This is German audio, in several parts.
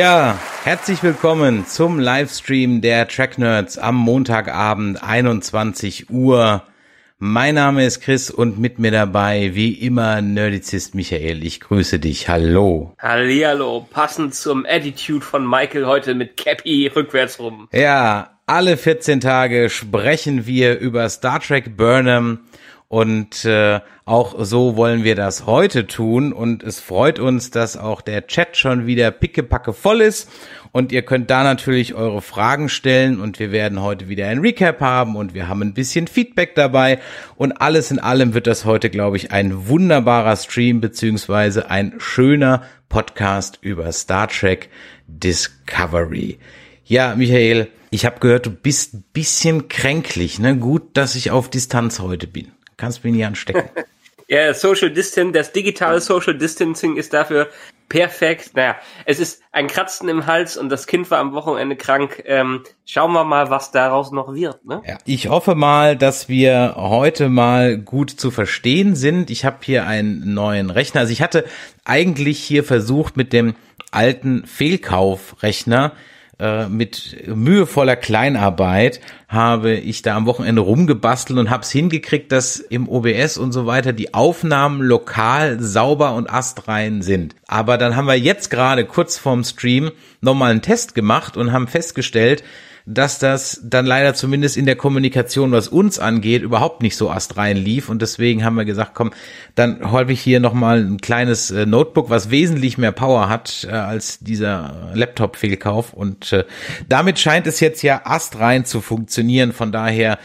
Ja, herzlich willkommen zum Livestream der Track Nerds am Montagabend 21 Uhr. Mein Name ist Chris und mit mir dabei wie immer Nerdizist Michael. Ich grüße dich. Hallo. Hallihallo, passend zum Attitude von Michael heute mit Cappy rückwärts rum. Ja, alle 14 Tage sprechen wir über Star Trek Burnham und äh, auch so wollen wir das heute tun. Und es freut uns, dass auch der Chat schon wieder pickepacke voll ist. Und ihr könnt da natürlich eure Fragen stellen. Und wir werden heute wieder ein Recap haben. Und wir haben ein bisschen Feedback dabei. Und alles in allem wird das heute, glaube ich, ein wunderbarer Stream beziehungsweise ein schöner Podcast über Star Trek Discovery. Ja, Michael, ich habe gehört, du bist bisschen kränklich. Ne? Gut, dass ich auf Distanz heute bin. Kannst mich nicht anstecken. ja, Social Distancing, das digitale Social Distancing ist dafür perfekt. Naja, es ist ein Kratzen im Hals und das Kind war am Wochenende krank. Ähm, schauen wir mal, was daraus noch wird. Ne? Ja, ich hoffe mal, dass wir heute mal gut zu verstehen sind. Ich habe hier einen neuen Rechner. Also ich hatte eigentlich hier versucht mit dem alten Fehlkaufrechner äh, mit mühevoller Kleinarbeit habe ich da am Wochenende rumgebastelt und habe es hingekriegt, dass im OBS und so weiter die Aufnahmen lokal sauber und astrein sind. Aber dann haben wir jetzt gerade kurz vorm Stream nochmal einen Test gemacht und haben festgestellt, dass das dann leider zumindest in der Kommunikation, was uns angeht, überhaupt nicht so astrein lief. Und deswegen haben wir gesagt, komm, dann hol ich hier nochmal ein kleines äh, Notebook, was wesentlich mehr Power hat äh, als dieser Laptop-Fehlkauf. Und äh, damit scheint es jetzt ja astrein zu funktionieren. Von daher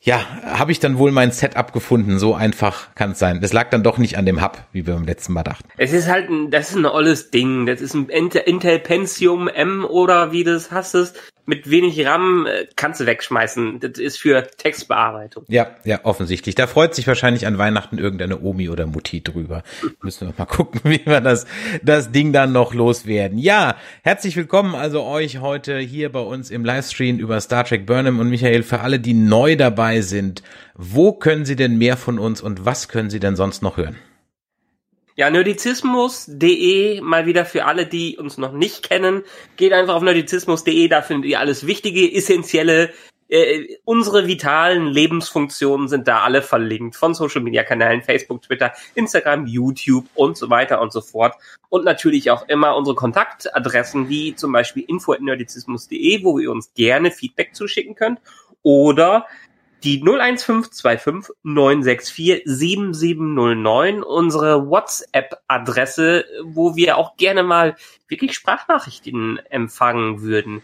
ja, habe ich dann wohl mein Setup gefunden. So einfach kann es sein. Das lag dann doch nicht an dem Hub, wie wir beim letzten Mal dachten. Es ist halt ein, das ist ein olles Ding. Das ist ein Intel Pentium M oder wie das hast es mit wenig RAM äh, kannst du wegschmeißen. Das ist für Textbearbeitung. Ja, ja, offensichtlich. Da freut sich wahrscheinlich an Weihnachten irgendeine Omi oder Mutti drüber. Müssen wir mal gucken, wie wir das, das Ding dann noch loswerden. Ja, herzlich willkommen also euch heute hier bei uns im Livestream über Star Trek Burnham und Michael. Für alle, die neu dabei sind, wo können Sie denn mehr von uns und was können Sie denn sonst noch hören? Ja, nerdizismus.de, mal wieder für alle, die uns noch nicht kennen. Geht einfach auf nerdizismus.de, da findet ihr alles Wichtige, Essentielle, äh, unsere vitalen Lebensfunktionen sind da alle verlinkt. Von Social Media Kanälen, Facebook, Twitter, Instagram, YouTube und so weiter und so fort. Und natürlich auch immer unsere Kontaktadressen, wie zum Beispiel info.nerdizismus.de, wo ihr uns gerne Feedback zuschicken könnt. Oder die 01525 964 7709, unsere WhatsApp-Adresse, wo wir auch gerne mal wirklich Sprachnachrichten empfangen würden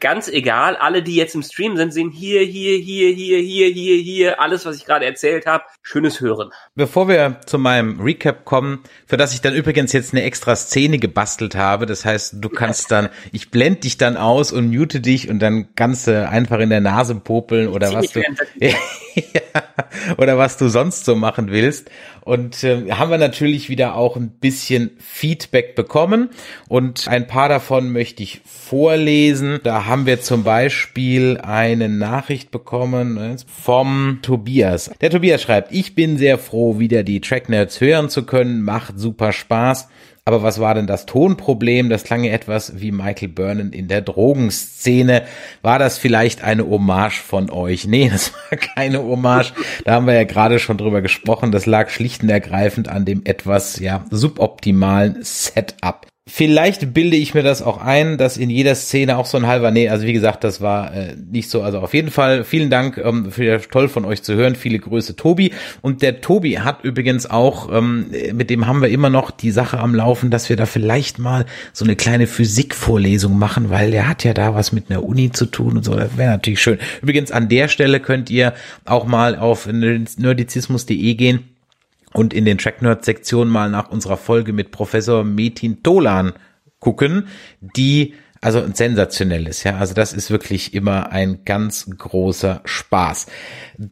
ganz egal. Alle, die jetzt im Stream sind, sehen hier, hier, hier, hier, hier, hier, hier, alles, was ich gerade erzählt habe. Schönes Hören. Bevor wir zu meinem Recap kommen, für das ich dann übrigens jetzt eine extra Szene gebastelt habe, das heißt, du kannst dann, ich blende dich dann aus und mute dich und dann kannst du einfach in der Nase popeln oder was du, oder was du sonst so machen willst. Und äh, haben wir natürlich wieder auch ein bisschen Feedback bekommen und ein paar davon möchte ich vorlesen. Da haben wir zum Beispiel eine Nachricht bekommen äh, vom Tobias. Der Tobias schreibt, ich bin sehr froh, wieder die Tracknerds hören zu können. Macht super Spaß. Aber was war denn das Tonproblem? Das klang ja etwas wie Michael Burnham in der Drogenszene. War das vielleicht eine Hommage von euch? Nee, das war keine Hommage. Da haben wir ja gerade schon drüber gesprochen. Das lag schlicht und ergreifend an dem etwas, ja, suboptimalen Setup. Vielleicht bilde ich mir das auch ein, dass in jeder Szene auch so ein halber, nee, also wie gesagt, das war äh, nicht so. Also auf jeden Fall vielen Dank, ähm, für toll von euch zu hören. Viele Grüße, Tobi. Und der Tobi hat übrigens auch, ähm, mit dem haben wir immer noch die Sache am Laufen, dass wir da vielleicht mal so eine kleine Physikvorlesung machen, weil der hat ja da was mit einer Uni zu tun und so. Das wäre natürlich schön. Übrigens an der Stelle könnt ihr auch mal auf nerdizismus.de gehen und in den Track Nerd Sektionen mal nach unserer Folge mit Professor Metin Tolan gucken, die also sensationell ist, ja. Also das ist wirklich immer ein ganz großer Spaß.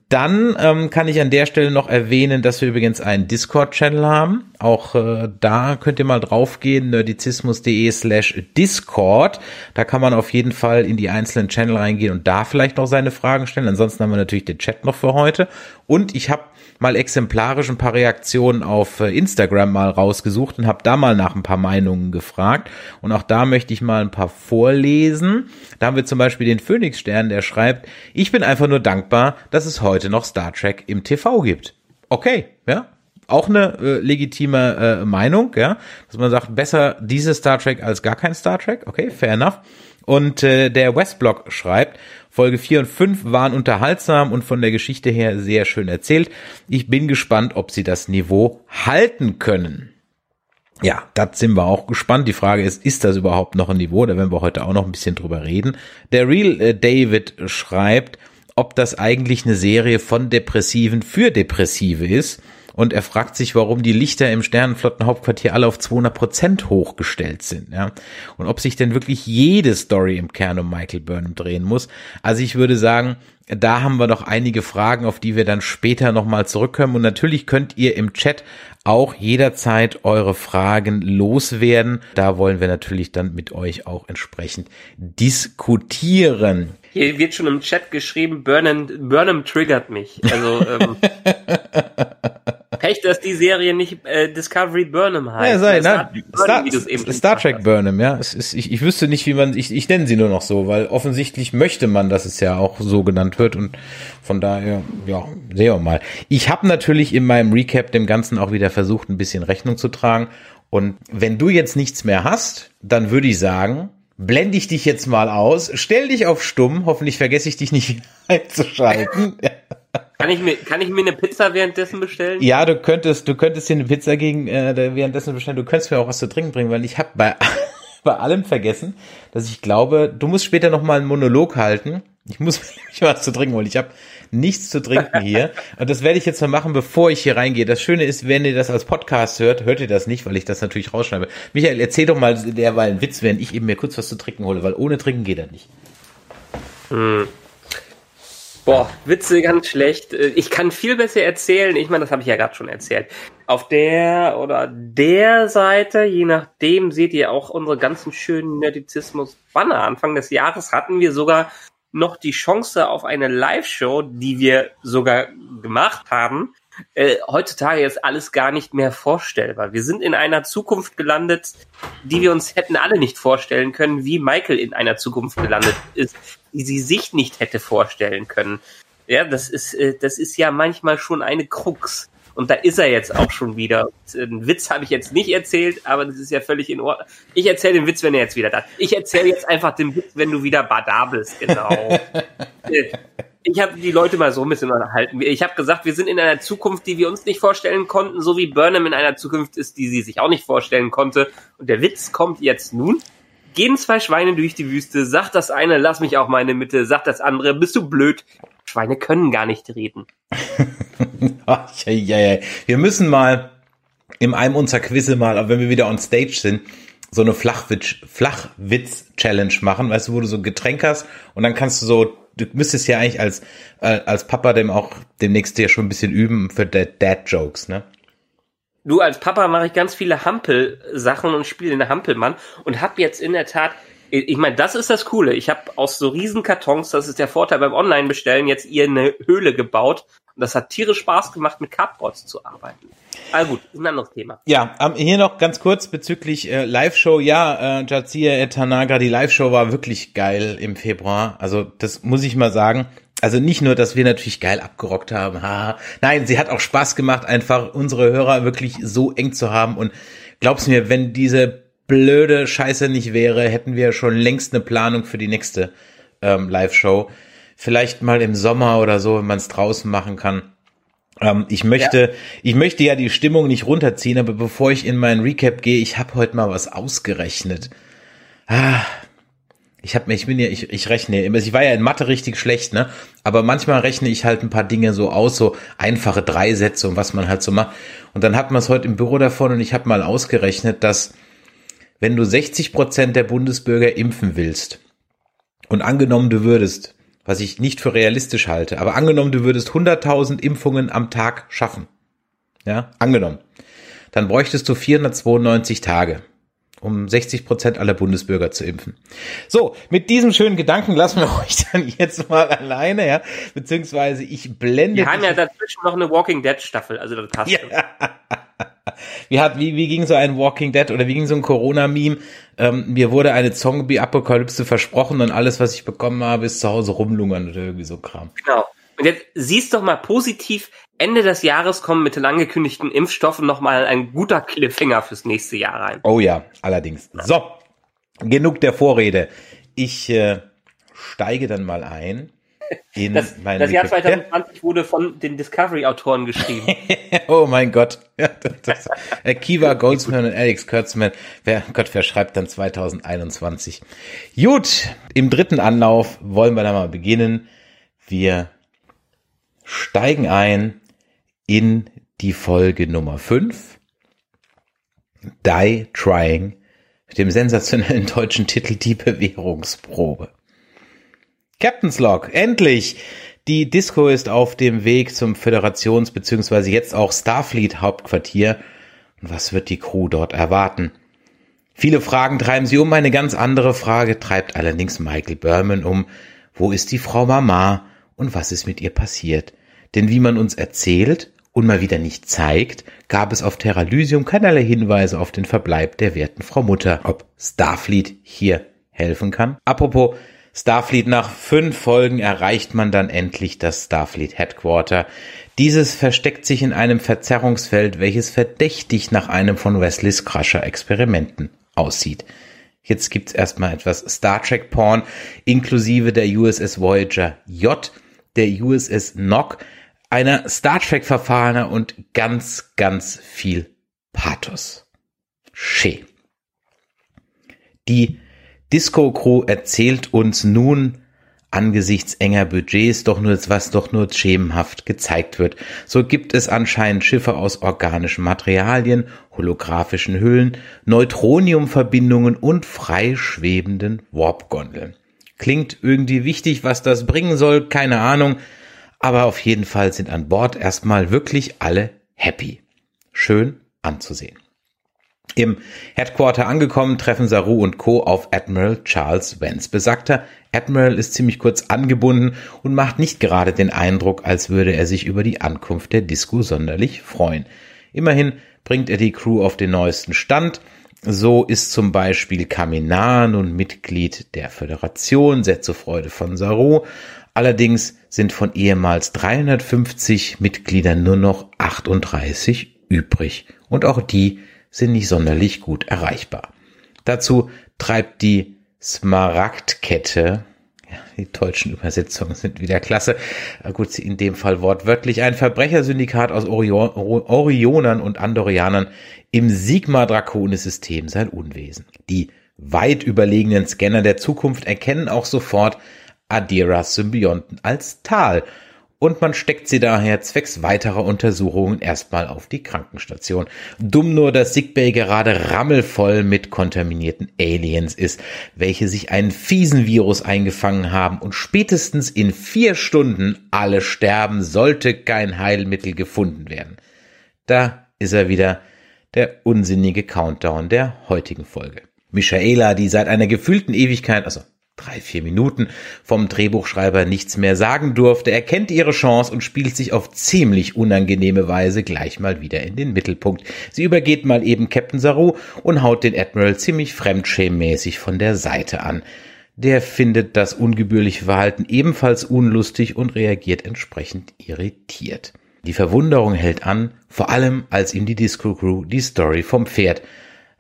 Dann ähm, kann ich an der Stelle noch erwähnen, dass wir übrigens einen Discord-Channel haben. Auch äh, da könnt ihr mal draufgehen, nerdizismus.de slash Discord. Da kann man auf jeden Fall in die einzelnen Channel reingehen und da vielleicht noch seine Fragen stellen. Ansonsten haben wir natürlich den Chat noch für heute. Und ich habe mal exemplarisch ein paar Reaktionen auf äh, Instagram mal rausgesucht und habe da mal nach ein paar Meinungen gefragt. Und auch da möchte ich mal ein paar vorlesen. Da haben wir zum Beispiel den Phoenix-Stern, der schreibt, ich bin einfach nur dankbar, dass es heute noch Star Trek im TV gibt. Okay, ja, auch eine äh, legitime äh, Meinung, ja, dass man sagt, besser dieses Star Trek als gar kein Star Trek. Okay, fair enough. Und äh, der Westblock schreibt, Folge 4 und 5 waren unterhaltsam und von der Geschichte her sehr schön erzählt. Ich bin gespannt, ob sie das Niveau halten können. Ja, das sind wir auch gespannt. Die Frage ist, ist das überhaupt noch ein Niveau? Da werden wir heute auch noch ein bisschen drüber reden. Der Real äh, David schreibt, ob das eigentlich eine Serie von Depressiven für Depressive ist und er fragt sich, warum die Lichter im Sternenflottenhauptquartier alle auf 200 Prozent hochgestellt sind, ja. Und ob sich denn wirklich jede Story im Kern um Michael Burnham drehen muss. Also ich würde sagen, da haben wir noch einige Fragen, auf die wir dann später nochmal zurückkommen. Und natürlich könnt ihr im Chat auch jederzeit eure Fragen loswerden. Da wollen wir natürlich dann mit euch auch entsprechend diskutieren. Hier wird schon im Chat geschrieben, Burnham, Burnham triggert mich. Also ähm, Pech, dass die Serie nicht äh, Discovery Burnham heißt. Ja, sei, Star, Burnham, Star, Star Trek Burnham, ja. Es ist, ich, ich wüsste nicht, wie man, ich, ich nenne sie nur noch so, weil offensichtlich möchte man, dass es ja auch so genannt wird und von daher, ja, sehen wir mal. Ich habe natürlich in meinem Recap dem Ganzen auch wieder versucht, ein bisschen Rechnung zu tragen und wenn du jetzt nichts mehr hast, dann würde ich sagen, blende ich dich jetzt mal aus, stell dich auf stumm, hoffentlich vergesse ich dich nicht einzuschalten. Kann ich mir, kann ich mir eine Pizza währenddessen bestellen? Ja, du könntest, du könntest dir eine Pizza gegen äh, währenddessen bestellen. Du könntest mir auch was zu trinken bringen, weil ich habe bei, bei allem vergessen, dass ich glaube, du musst später noch mal einen Monolog halten. Ich muss mir was zu trinken holen. Ich habe nichts zu trinken hier. Und das werde ich jetzt mal machen, bevor ich hier reingehe. Das Schöne ist, wenn ihr das als Podcast hört, hört ihr das nicht, weil ich das natürlich rausschreibe. Michael, erzähl doch mal derweil einen Witz, während ich eben mir kurz was zu trinken hole, weil ohne Trinken geht er nicht. Hm. Boah, Witze ganz schlecht. Ich kann viel besser erzählen. Ich meine, das habe ich ja gerade schon erzählt. Auf der oder der Seite, je nachdem, seht ihr auch unsere ganzen schönen Nerdizismus-Banner. Anfang des Jahres hatten wir sogar noch die Chance auf eine Live-Show, die wir sogar gemacht haben. Äh, heutzutage ist alles gar nicht mehr vorstellbar. Wir sind in einer Zukunft gelandet, die wir uns hätten alle nicht vorstellen können, wie Michael in einer Zukunft gelandet ist, die sie sich nicht hätte vorstellen können. Ja, das ist, äh, das ist ja manchmal schon eine Krux. Und da ist er jetzt auch schon wieder. Einen Witz habe ich jetzt nicht erzählt, aber das ist ja völlig in Ordnung. Ich erzähle den Witz, wenn er jetzt wieder da ist. Ich erzähle jetzt einfach den Witz, wenn du wieder da bist, genau. ich habe die Leute mal so ein bisschen unterhalten. Ich habe gesagt, wir sind in einer Zukunft, die wir uns nicht vorstellen konnten, so wie Burnham in einer Zukunft ist, die sie sich auch nicht vorstellen konnte. Und der Witz kommt jetzt nun. Gehen zwei Schweine durch die Wüste, sagt das eine, lass mich auch meine Mitte, sagt das andere, bist du blöd. Schweine können gar nicht reden. Ach, ja, ja, ja. Wir müssen mal in einem unserer Quizze mal, wenn wir wieder on stage sind, so eine Flachwitz-Challenge machen, weißt du, wo du so ein Getränk hast und dann kannst du so, du müsstest ja eigentlich als, äh, als Papa dem auch demnächst ja schon ein bisschen üben für Dad-Jokes, ne? Du, als Papa mache ich ganz viele Hampel-Sachen und spiele den Hampelmann und habe jetzt in der Tat ich meine, das ist das Coole. Ich habe aus so riesen Kartons, das ist der Vorteil beim Online-Bestellen, jetzt ihr eine Höhle gebaut. Und das hat tierisch Spaß gemacht, mit Cardboards zu arbeiten. Also gut, ist ein anderes Thema. Ja, um, hier noch ganz kurz bezüglich äh, Live-Show. Ja, äh, Jazia Tanaga, die Live-Show war wirklich geil im Februar. Also das muss ich mal sagen. Also nicht nur, dass wir natürlich geil abgerockt haben. Haha. Nein, sie hat auch Spaß gemacht, einfach unsere Hörer wirklich so eng zu haben. Und glaub's mir, wenn diese blöde Scheiße nicht wäre, hätten wir schon längst eine Planung für die nächste ähm, Live-Show. Vielleicht mal im Sommer oder so, wenn man es draußen machen kann. Ähm, ich möchte, ja. ich möchte ja die Stimmung nicht runterziehen, aber bevor ich in meinen Recap gehe, ich habe heute mal was ausgerechnet. Ah, ich habe ich bin ja, ich, ich rechne immer, ich war ja in Mathe richtig schlecht, ne? Aber manchmal rechne ich halt ein paar Dinge so aus, so einfache Dreisätze und was man halt so macht. Und dann hat man es heute im Büro davon und ich habe mal ausgerechnet, dass wenn du 60 Prozent der Bundesbürger impfen willst und angenommen du würdest, was ich nicht für realistisch halte, aber angenommen du würdest 100.000 Impfungen am Tag schaffen, ja, angenommen, dann bräuchtest du 492 Tage um 60 Prozent aller Bundesbürger zu impfen. So, mit diesem schönen Gedanken lassen wir euch dann jetzt mal alleine, ja, beziehungsweise ich blende. Wir haben ja dazwischen noch eine Walking Dead Staffel, also das passt. Ja. Wie hat, wie, wie ging so ein Walking Dead oder wie ging so ein Corona-Meme? Ähm, mir wurde eine Zombie-Apokalypse versprochen und alles, was ich bekommen habe, ist zu Hause rumlungern oder irgendwie so Kram. Genau. Und jetzt siehst doch mal positiv, Ende des Jahres kommen mit den angekündigten Impfstoffen nochmal ein guter Cliffhanger fürs nächste Jahr rein. Oh ja, allerdings. So, genug der Vorrede. Ich äh, steige dann mal ein. In das, das Jahr 2020 wurde von den Discovery-Autoren geschrieben. oh mein Gott. Ja, das, das, Kiva Goldsman und Alex Kurtzman. Wer, Gott, wer schreibt dann 2021? Gut, im dritten Anlauf wollen wir dann mal beginnen. Wir steigen ein in die Folge Nummer 5. Die Trying mit dem sensationellen deutschen Titel Die Bewährungsprobe. Captain's Log, endlich! Die Disco ist auf dem Weg zum Föderations- bzw. jetzt auch Starfleet Hauptquartier. Und was wird die Crew dort erwarten? Viele Fragen treiben sie um, eine ganz andere Frage treibt allerdings Michael Berman um. Wo ist die Frau Mama und was ist mit ihr passiert? Denn wie man uns erzählt und mal wieder nicht zeigt, gab es auf Terralysium keinerlei Hinweise auf den Verbleib der werten Frau Mutter. Ob Starfleet hier helfen kann? Apropos Starfleet, nach fünf Folgen erreicht man dann endlich das Starfleet Headquarter. Dieses versteckt sich in einem Verzerrungsfeld, welches verdächtig nach einem von Wesleys Crusher Experimenten aussieht. Jetzt gibt's erstmal etwas Star Trek Porn, inklusive der USS Voyager J, der USS Nock, einer Star Trek Verfahrener und ganz, ganz viel Pathos. Schee. Die Disco Crew erzählt uns nun angesichts enger Budgets doch nur, was doch nur schemenhaft gezeigt wird. So gibt es anscheinend Schiffe aus organischen Materialien, holographischen Hüllen, Neutroniumverbindungen und freischwebenden Warpgondeln. Klingt irgendwie wichtig, was das bringen soll, keine Ahnung aber auf jeden Fall sind an Bord erstmal wirklich alle happy. Schön anzusehen. Im Headquarter angekommen treffen Saru und Co. auf Admiral Charles Vance. Besagter Admiral ist ziemlich kurz angebunden und macht nicht gerade den Eindruck, als würde er sich über die Ankunft der Disco sonderlich freuen. Immerhin bringt er die Crew auf den neuesten Stand. So ist zum Beispiel Kaminar nun Mitglied der Föderation, sehr zur Freude von Saru. Allerdings sind von ehemals 350 Mitgliedern nur noch 38 übrig und auch die sind nicht sonderlich gut erreichbar. Dazu treibt die Smaragdkette, ja, die deutschen Übersetzungen sind wieder klasse, gut, in dem Fall wortwörtlich, ein Verbrechersyndikat aus Orion, Orionern und Andorianern im Sigma-Draconis-System sein Unwesen. Die weit überlegenen Scanner der Zukunft erkennen auch sofort, Adira-Symbionten als Tal und man steckt sie daher zwecks weiterer Untersuchungen erstmal auf die Krankenstation. Dumm nur, dass Sickbay gerade rammelvoll mit kontaminierten Aliens ist, welche sich einen fiesen Virus eingefangen haben und spätestens in vier Stunden alle sterben, sollte kein Heilmittel gefunden werden. Da ist er wieder, der unsinnige Countdown der heutigen Folge. Michaela, die seit einer gefühlten Ewigkeit, also drei, vier Minuten vom Drehbuchschreiber nichts mehr sagen durfte, erkennt ihre Chance und spielt sich auf ziemlich unangenehme Weise gleich mal wieder in den Mittelpunkt. Sie übergeht mal eben Captain Saru und haut den Admiral ziemlich fremdschämmäßig von der Seite an. Der findet das ungebührliche Verhalten ebenfalls unlustig und reagiert entsprechend irritiert. Die Verwunderung hält an, vor allem als ihm die Disco Crew die Story vom Pferd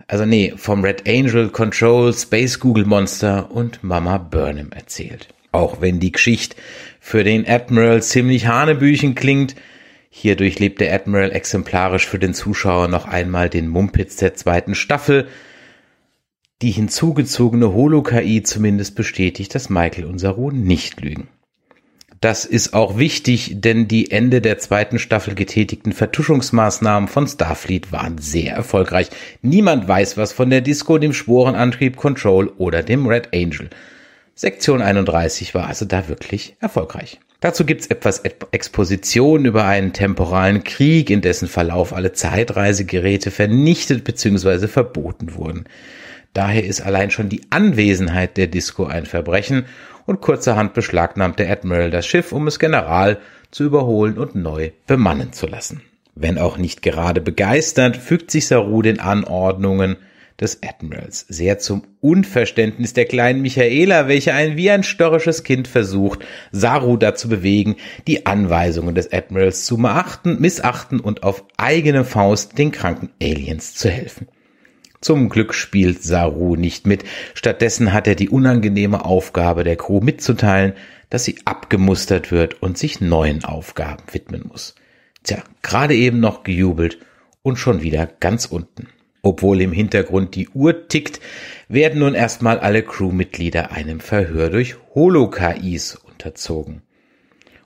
also nee, vom Red Angel, Control, Space Google Monster und Mama Burnham erzählt. Auch wenn die Geschichte für den Admiral ziemlich hanebüchen klingt, hier durchlebt der Admiral exemplarisch für den Zuschauer noch einmal den Mumpitz der zweiten Staffel. Die hinzugezogene Holo-KI zumindest bestätigt, dass Michael und Saru nicht lügen. Das ist auch wichtig, denn die Ende der zweiten Staffel getätigten Vertuschungsmaßnahmen von Starfleet waren sehr erfolgreich. Niemand weiß was von der Disco, dem Sporenantrieb Control oder dem Red Angel. Sektion 31 war also da wirklich erfolgreich. Dazu gibt's etwas Exposition über einen temporalen Krieg, in dessen Verlauf alle Zeitreisegeräte vernichtet bzw. verboten wurden. Daher ist allein schon die Anwesenheit der Disco ein Verbrechen und kurzerhand beschlagnahmt der Admiral das Schiff, um es General zu überholen und neu bemannen zu lassen. Wenn auch nicht gerade begeistert, fügt sich Saru den Anordnungen des Admirals. Sehr zum Unverständnis der kleinen Michaela, welche ein wie ein störrisches Kind versucht, Saru dazu bewegen, die Anweisungen des Admirals zu beachten, missachten und auf eigene Faust den kranken Aliens zu helfen. Zum Glück spielt Saru nicht mit. Stattdessen hat er die unangenehme Aufgabe der Crew mitzuteilen, dass sie abgemustert wird und sich neuen Aufgaben widmen muss. Tja, gerade eben noch gejubelt und schon wieder ganz unten. Obwohl im Hintergrund die Uhr tickt, werden nun erstmal alle Crewmitglieder einem Verhör durch Holo-KIs unterzogen.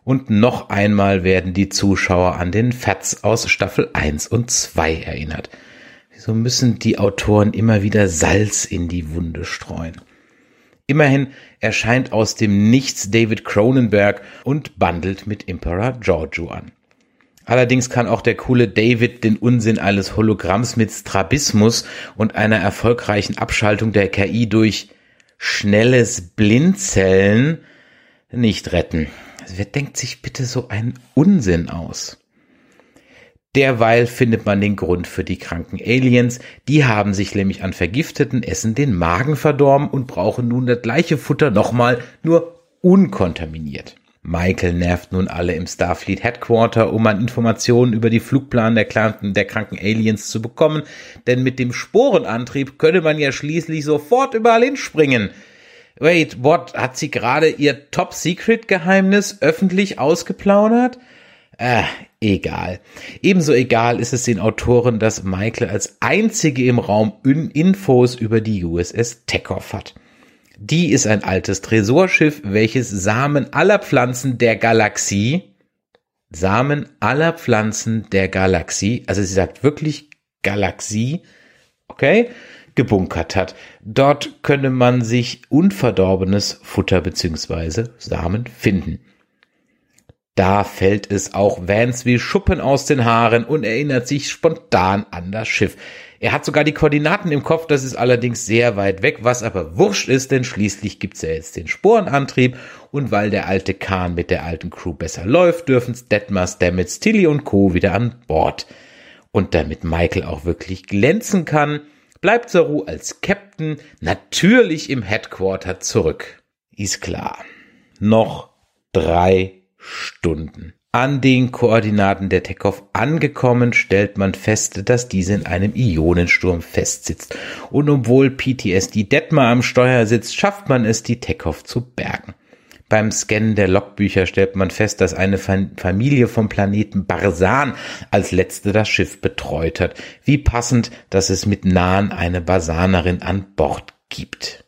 Und noch einmal werden die Zuschauer an den Fats aus Staffel 1 und 2 erinnert – so müssen die Autoren immer wieder Salz in die Wunde streuen. Immerhin erscheint aus dem Nichts David Cronenberg und bandelt mit Emperor Giorgio an. Allerdings kann auch der coole David den Unsinn eines Hologramms mit Strabismus und einer erfolgreichen Abschaltung der KI durch schnelles Blinzeln nicht retten. Also wer denkt sich bitte so einen Unsinn aus? Derweil findet man den Grund für die kranken Aliens. Die haben sich nämlich an vergifteten Essen den Magen verdorben und brauchen nun das gleiche Futter nochmal, nur unkontaminiert. Michael nervt nun alle im Starfleet Headquarter, um an Informationen über die Flugplan der, kranken, der kranken Aliens zu bekommen, denn mit dem Sporenantrieb könne man ja schließlich sofort überall hinspringen. Wait, what? Hat sie gerade ihr Top-Secret-Geheimnis öffentlich ausgeplaudert? Äh, egal. Ebenso egal ist es den Autoren, dass Michael als einzige im Raum Infos über die USS Tekov hat. Die ist ein altes Tresorschiff, welches Samen aller Pflanzen der Galaxie, Samen aller Pflanzen der Galaxie, also sie sagt wirklich Galaxie, okay, gebunkert hat. Dort könne man sich unverdorbenes Futter beziehungsweise Samen finden. Da fällt es auch Vance wie Schuppen aus den Haaren und erinnert sich spontan an das Schiff. Er hat sogar die Koordinaten im Kopf, das ist allerdings sehr weit weg, was aber wurscht ist, denn schließlich gibt's ja jetzt den Sporenantrieb und weil der alte Kahn mit der alten Crew besser läuft, dürfen's Detmar, Stamets, Tilly und Co. wieder an Bord. Und damit Michael auch wirklich glänzen kann, bleibt Saru als Captain natürlich im Headquarter zurück. Ist klar. Noch drei Stunden. An den Koordinaten der Tekov angekommen, stellt man fest, dass diese in einem Ionensturm festsitzt. Und obwohl PTSD Detmar am Steuer sitzt, schafft man es, die Tekov zu bergen. Beim Scannen der Logbücher stellt man fest, dass eine Familie vom Planeten Barsan als letzte das Schiff betreut hat. Wie passend, dass es mit Nahen eine Barsanerin an Bord gibt.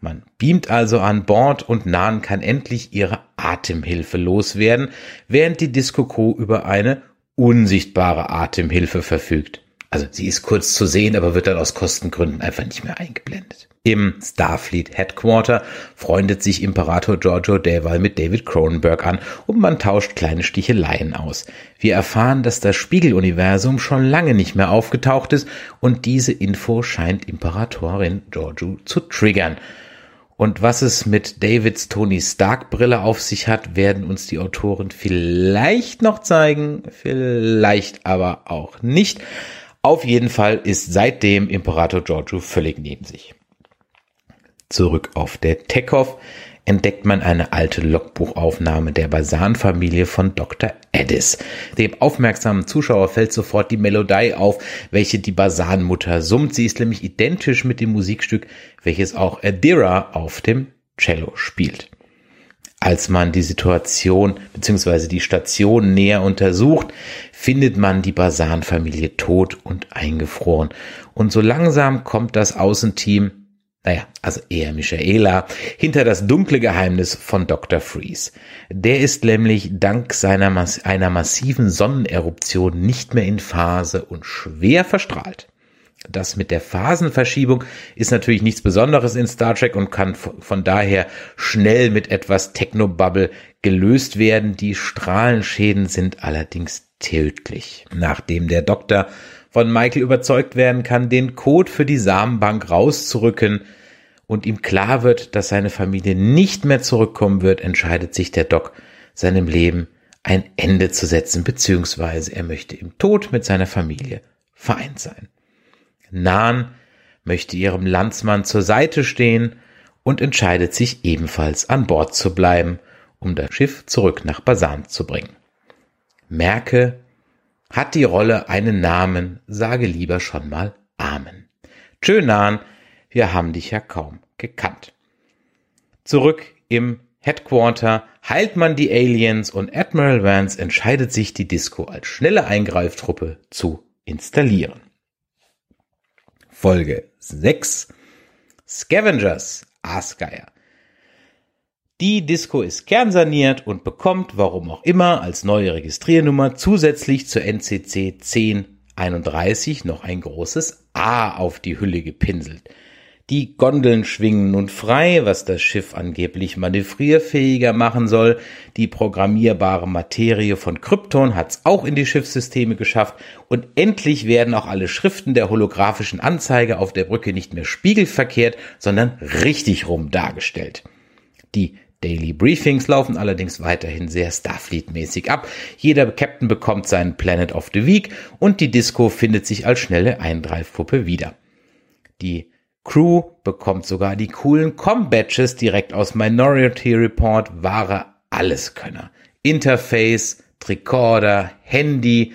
Man beamt also an Bord und Nan kann endlich ihre Atemhilfe loswerden, während die Disco Co. über eine unsichtbare Atemhilfe verfügt. Also sie ist kurz zu sehen, aber wird dann aus Kostengründen einfach nicht mehr eingeblendet. Im Starfleet Headquarter freundet sich Imperator Giorgio derweil mit David Cronenberg an und man tauscht kleine Sticheleien aus. Wir erfahren, dass das Spiegeluniversum schon lange nicht mehr aufgetaucht ist und diese Info scheint Imperatorin Giorgio zu triggern. Und was es mit Davids Tony Stark Brille auf sich hat, werden uns die Autoren vielleicht noch zeigen, vielleicht aber auch nicht. Auf jeden Fall ist seitdem Imperator Giorgio völlig neben sich. Zurück auf der Tekov. Entdeckt man eine alte Logbuchaufnahme der Basan-Familie von Dr. Addis. Dem aufmerksamen Zuschauer fällt sofort die Melodie auf, welche die Basan-Mutter summt. Sie ist nämlich identisch mit dem Musikstück, welches auch Adira auf dem Cello spielt. Als man die Situation bzw. die Station näher untersucht, findet man die Basan-Familie tot und eingefroren. Und so langsam kommt das Außenteam naja, also eher Michaela, hinter das dunkle Geheimnis von Dr. Freeze. Der ist nämlich dank seiner Mas einer massiven Sonneneruption nicht mehr in Phase und schwer verstrahlt. Das mit der Phasenverschiebung ist natürlich nichts Besonderes in Star Trek und kann von daher schnell mit etwas Technobubble gelöst werden. Die Strahlenschäden sind allerdings tödlich. Nachdem der Doktor von Michael überzeugt werden kann, den Code für die Samenbank rauszurücken und ihm klar wird, dass seine Familie nicht mehr zurückkommen wird, entscheidet sich der Doc, seinem Leben ein Ende zu setzen, beziehungsweise er möchte im Tod mit seiner Familie vereint sein. Nan möchte ihrem Landsmann zur Seite stehen und entscheidet sich ebenfalls an Bord zu bleiben, um das Schiff zurück nach Basan zu bringen. Merke, hat die Rolle einen Namen, sage lieber schon mal Amen. Tschönan, wir haben dich ja kaum gekannt. Zurück im Headquarter heilt man die Aliens und Admiral Vance entscheidet sich, die Disco als schnelle Eingreiftruppe zu installieren. Folge 6 Scavengers Aasgeier die Disco ist kernsaniert und bekommt, warum auch immer, als neue Registriernummer zusätzlich zur NCC 1031 noch ein großes A auf die Hülle gepinselt. Die Gondeln schwingen nun frei, was das Schiff angeblich manövrierfähiger machen soll. Die programmierbare Materie von Krypton hat's auch in die Schiffssysteme geschafft und endlich werden auch alle Schriften der holographischen Anzeige auf der Brücke nicht mehr spiegelverkehrt, sondern richtig rum dargestellt. Die Daily Briefings laufen allerdings weiterhin sehr Starfleet-mäßig ab. Jeder Captain bekommt seinen Planet of the Week und die Disco findet sich als schnelle Eingreifpuppe wieder. Die Crew bekommt sogar die coolen Com-Badges direkt aus Minority Report, wahre Alleskönner. Interface, Tricorder, Handy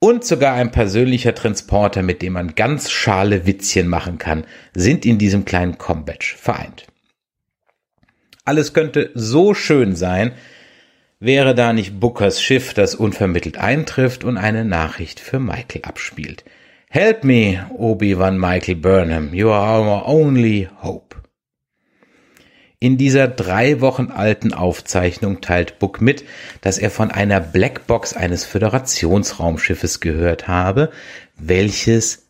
und sogar ein persönlicher Transporter, mit dem man ganz schale Witzchen machen kann, sind in diesem kleinen Com-Badge vereint. Alles könnte so schön sein, wäre da nicht Bookers Schiff, das unvermittelt eintrifft und eine Nachricht für Michael abspielt. Help me, Obi-Wan Michael Burnham, you are our only hope. In dieser drei Wochen alten Aufzeichnung teilt Book mit, dass er von einer Blackbox eines Föderationsraumschiffes gehört habe, welches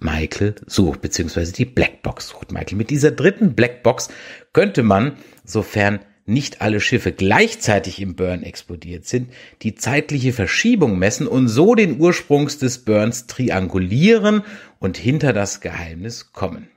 Michael sucht, beziehungsweise die Blackbox sucht Michael. Mit dieser dritten Blackbox könnte man, sofern nicht alle Schiffe gleichzeitig im Burn explodiert sind, die zeitliche Verschiebung messen und so den Ursprungs des Burns triangulieren und hinter das Geheimnis kommen.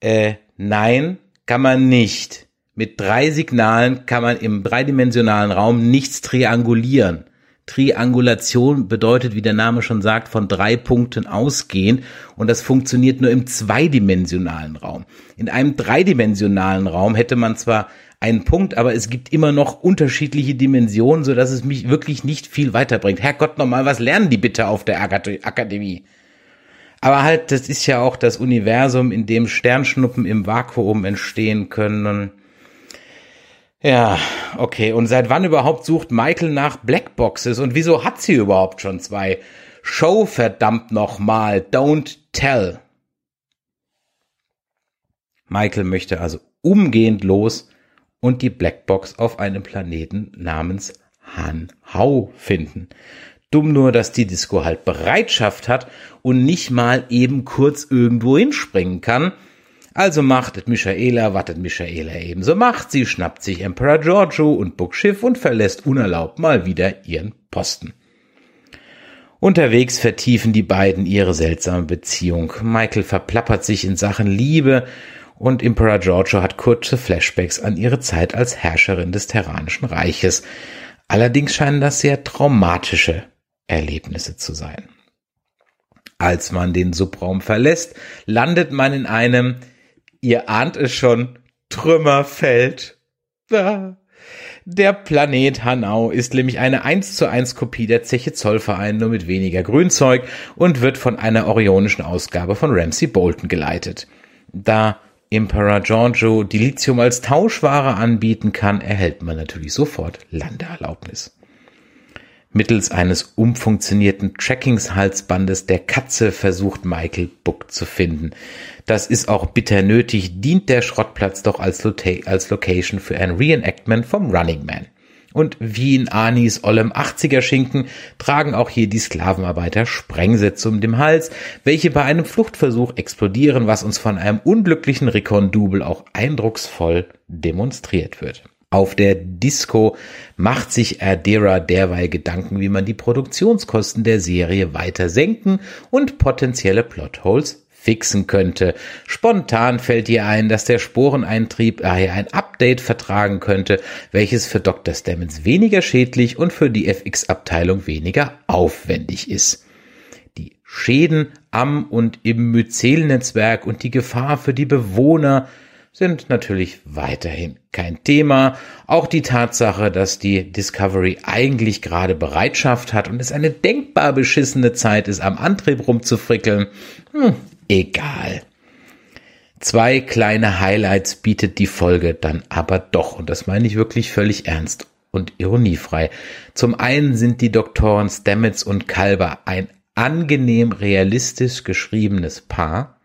Äh, nein, kann man nicht. Mit drei Signalen kann man im dreidimensionalen Raum nichts triangulieren. Triangulation bedeutet, wie der Name schon sagt, von drei Punkten ausgehen und das funktioniert nur im zweidimensionalen Raum. In einem dreidimensionalen Raum hätte man zwar einen Punkt, aber es gibt immer noch unterschiedliche Dimensionen, so dass es mich wirklich nicht viel weiterbringt. Herrgott, nochmal, was lernen die bitte auf der Akademie? Aber halt, das ist ja auch das Universum, in dem Sternschnuppen im Vakuum entstehen können. Ja, okay. Und seit wann überhaupt sucht Michael nach Blackboxes? Und wieso hat sie überhaupt schon zwei? Show verdammt nochmal. Don't tell. Michael möchte also umgehend los und die Blackbox auf einem Planeten namens Han Hau finden. Dumm nur, dass die Disco halt Bereitschaft hat und nicht mal eben kurz irgendwo hinspringen kann, also machtet Michaela, wartet Michaela ebenso macht. Sie schnappt sich Emperor Giorgio und Buckschiff und verlässt unerlaubt mal wieder ihren Posten. Unterwegs vertiefen die beiden ihre seltsame Beziehung. Michael verplappert sich in Sachen Liebe und Emperor Giorgio hat kurze Flashbacks an ihre Zeit als Herrscherin des Terranischen Reiches. Allerdings scheinen das sehr traumatische Erlebnisse zu sein. Als man den Subraum verlässt, landet man in einem ihr ahnt es schon, Trümmerfeld. Ah. Der Planet Hanau ist nämlich eine 1 zu 1 Kopie der Zeche Zollverein, nur mit weniger Grünzeug und wird von einer orionischen Ausgabe von Ramsey Bolton geleitet. Da Emperor Giorgio die Lithium als Tauschware anbieten kann, erhält man natürlich sofort Landeerlaubnis. Mittels eines umfunktionierten Trackingshalsbandes der Katze versucht Michael Buck zu finden. Das ist auch bitter nötig, dient der Schrottplatz doch als, als Location für ein Reenactment vom Running Man. Und wie in Anis ollem 80er Schinken tragen auch hier die Sklavenarbeiter Sprengsätze um den Hals, welche bei einem Fluchtversuch explodieren, was uns von einem unglücklichen Recon-Double auch eindrucksvoll demonstriert wird. Auf der Disco macht sich Erdera derweil Gedanken, wie man die Produktionskosten der Serie weiter senken und potenzielle Plotholes fixen könnte. Spontan fällt ihr ein, dass der Sporeneintrieb daher ein Update vertragen könnte, welches für Dr. Stamens weniger schädlich und für die FX-Abteilung weniger aufwendig ist. Die Schäden am und im Myzelnetzwerk und die Gefahr für die Bewohner sind natürlich weiterhin kein Thema. Auch die Tatsache, dass die Discovery eigentlich gerade Bereitschaft hat und es eine denkbar beschissene Zeit ist, am Antrieb rumzufrickeln, hm, egal. Zwei kleine Highlights bietet die Folge dann aber doch, und das meine ich wirklich völlig ernst und ironiefrei. Zum einen sind die Doktoren Stamets und Kalber ein angenehm realistisch geschriebenes Paar,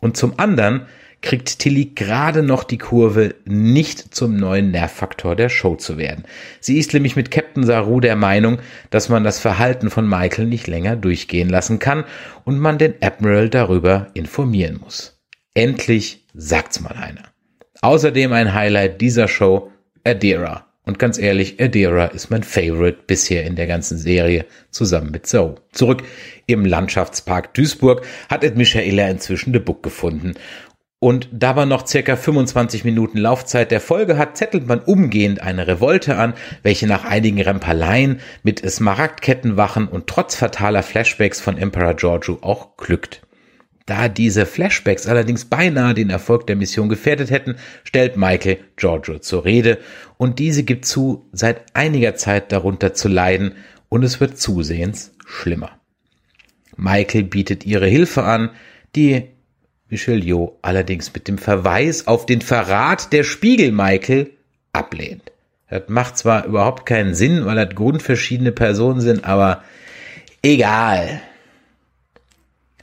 und zum anderen kriegt Tilly gerade noch die Kurve, nicht zum neuen Nervfaktor der Show zu werden. Sie ist nämlich mit Captain Saru der Meinung, dass man das Verhalten von Michael nicht länger durchgehen lassen kann und man den Admiral darüber informieren muss. Endlich sagt's mal einer. Außerdem ein Highlight dieser Show, Adira. Und ganz ehrlich, Adira ist mein Favorite bisher in der ganzen Serie, zusammen mit Zoe. Zurück im Landschaftspark Duisburg hat Ed Michaela inzwischen The Book gefunden und da man noch circa 25 Minuten Laufzeit der Folge hat, zettelt man umgehend eine Revolte an, welche nach einigen Rempaleien mit Smaragdkettenwachen und trotz fataler Flashbacks von Emperor Giorgio auch glückt. Da diese Flashbacks allerdings beinahe den Erfolg der Mission gefährdet hätten, stellt Michael Giorgio zur Rede und diese gibt zu, seit einiger Zeit darunter zu leiden und es wird zusehends schlimmer. Michael bietet ihre Hilfe an, die Michel allerdings mit dem Verweis auf den Verrat der Spiegel Michael ablehnt. Das macht zwar überhaupt keinen Sinn, weil das grundverschiedene Personen sind, aber egal.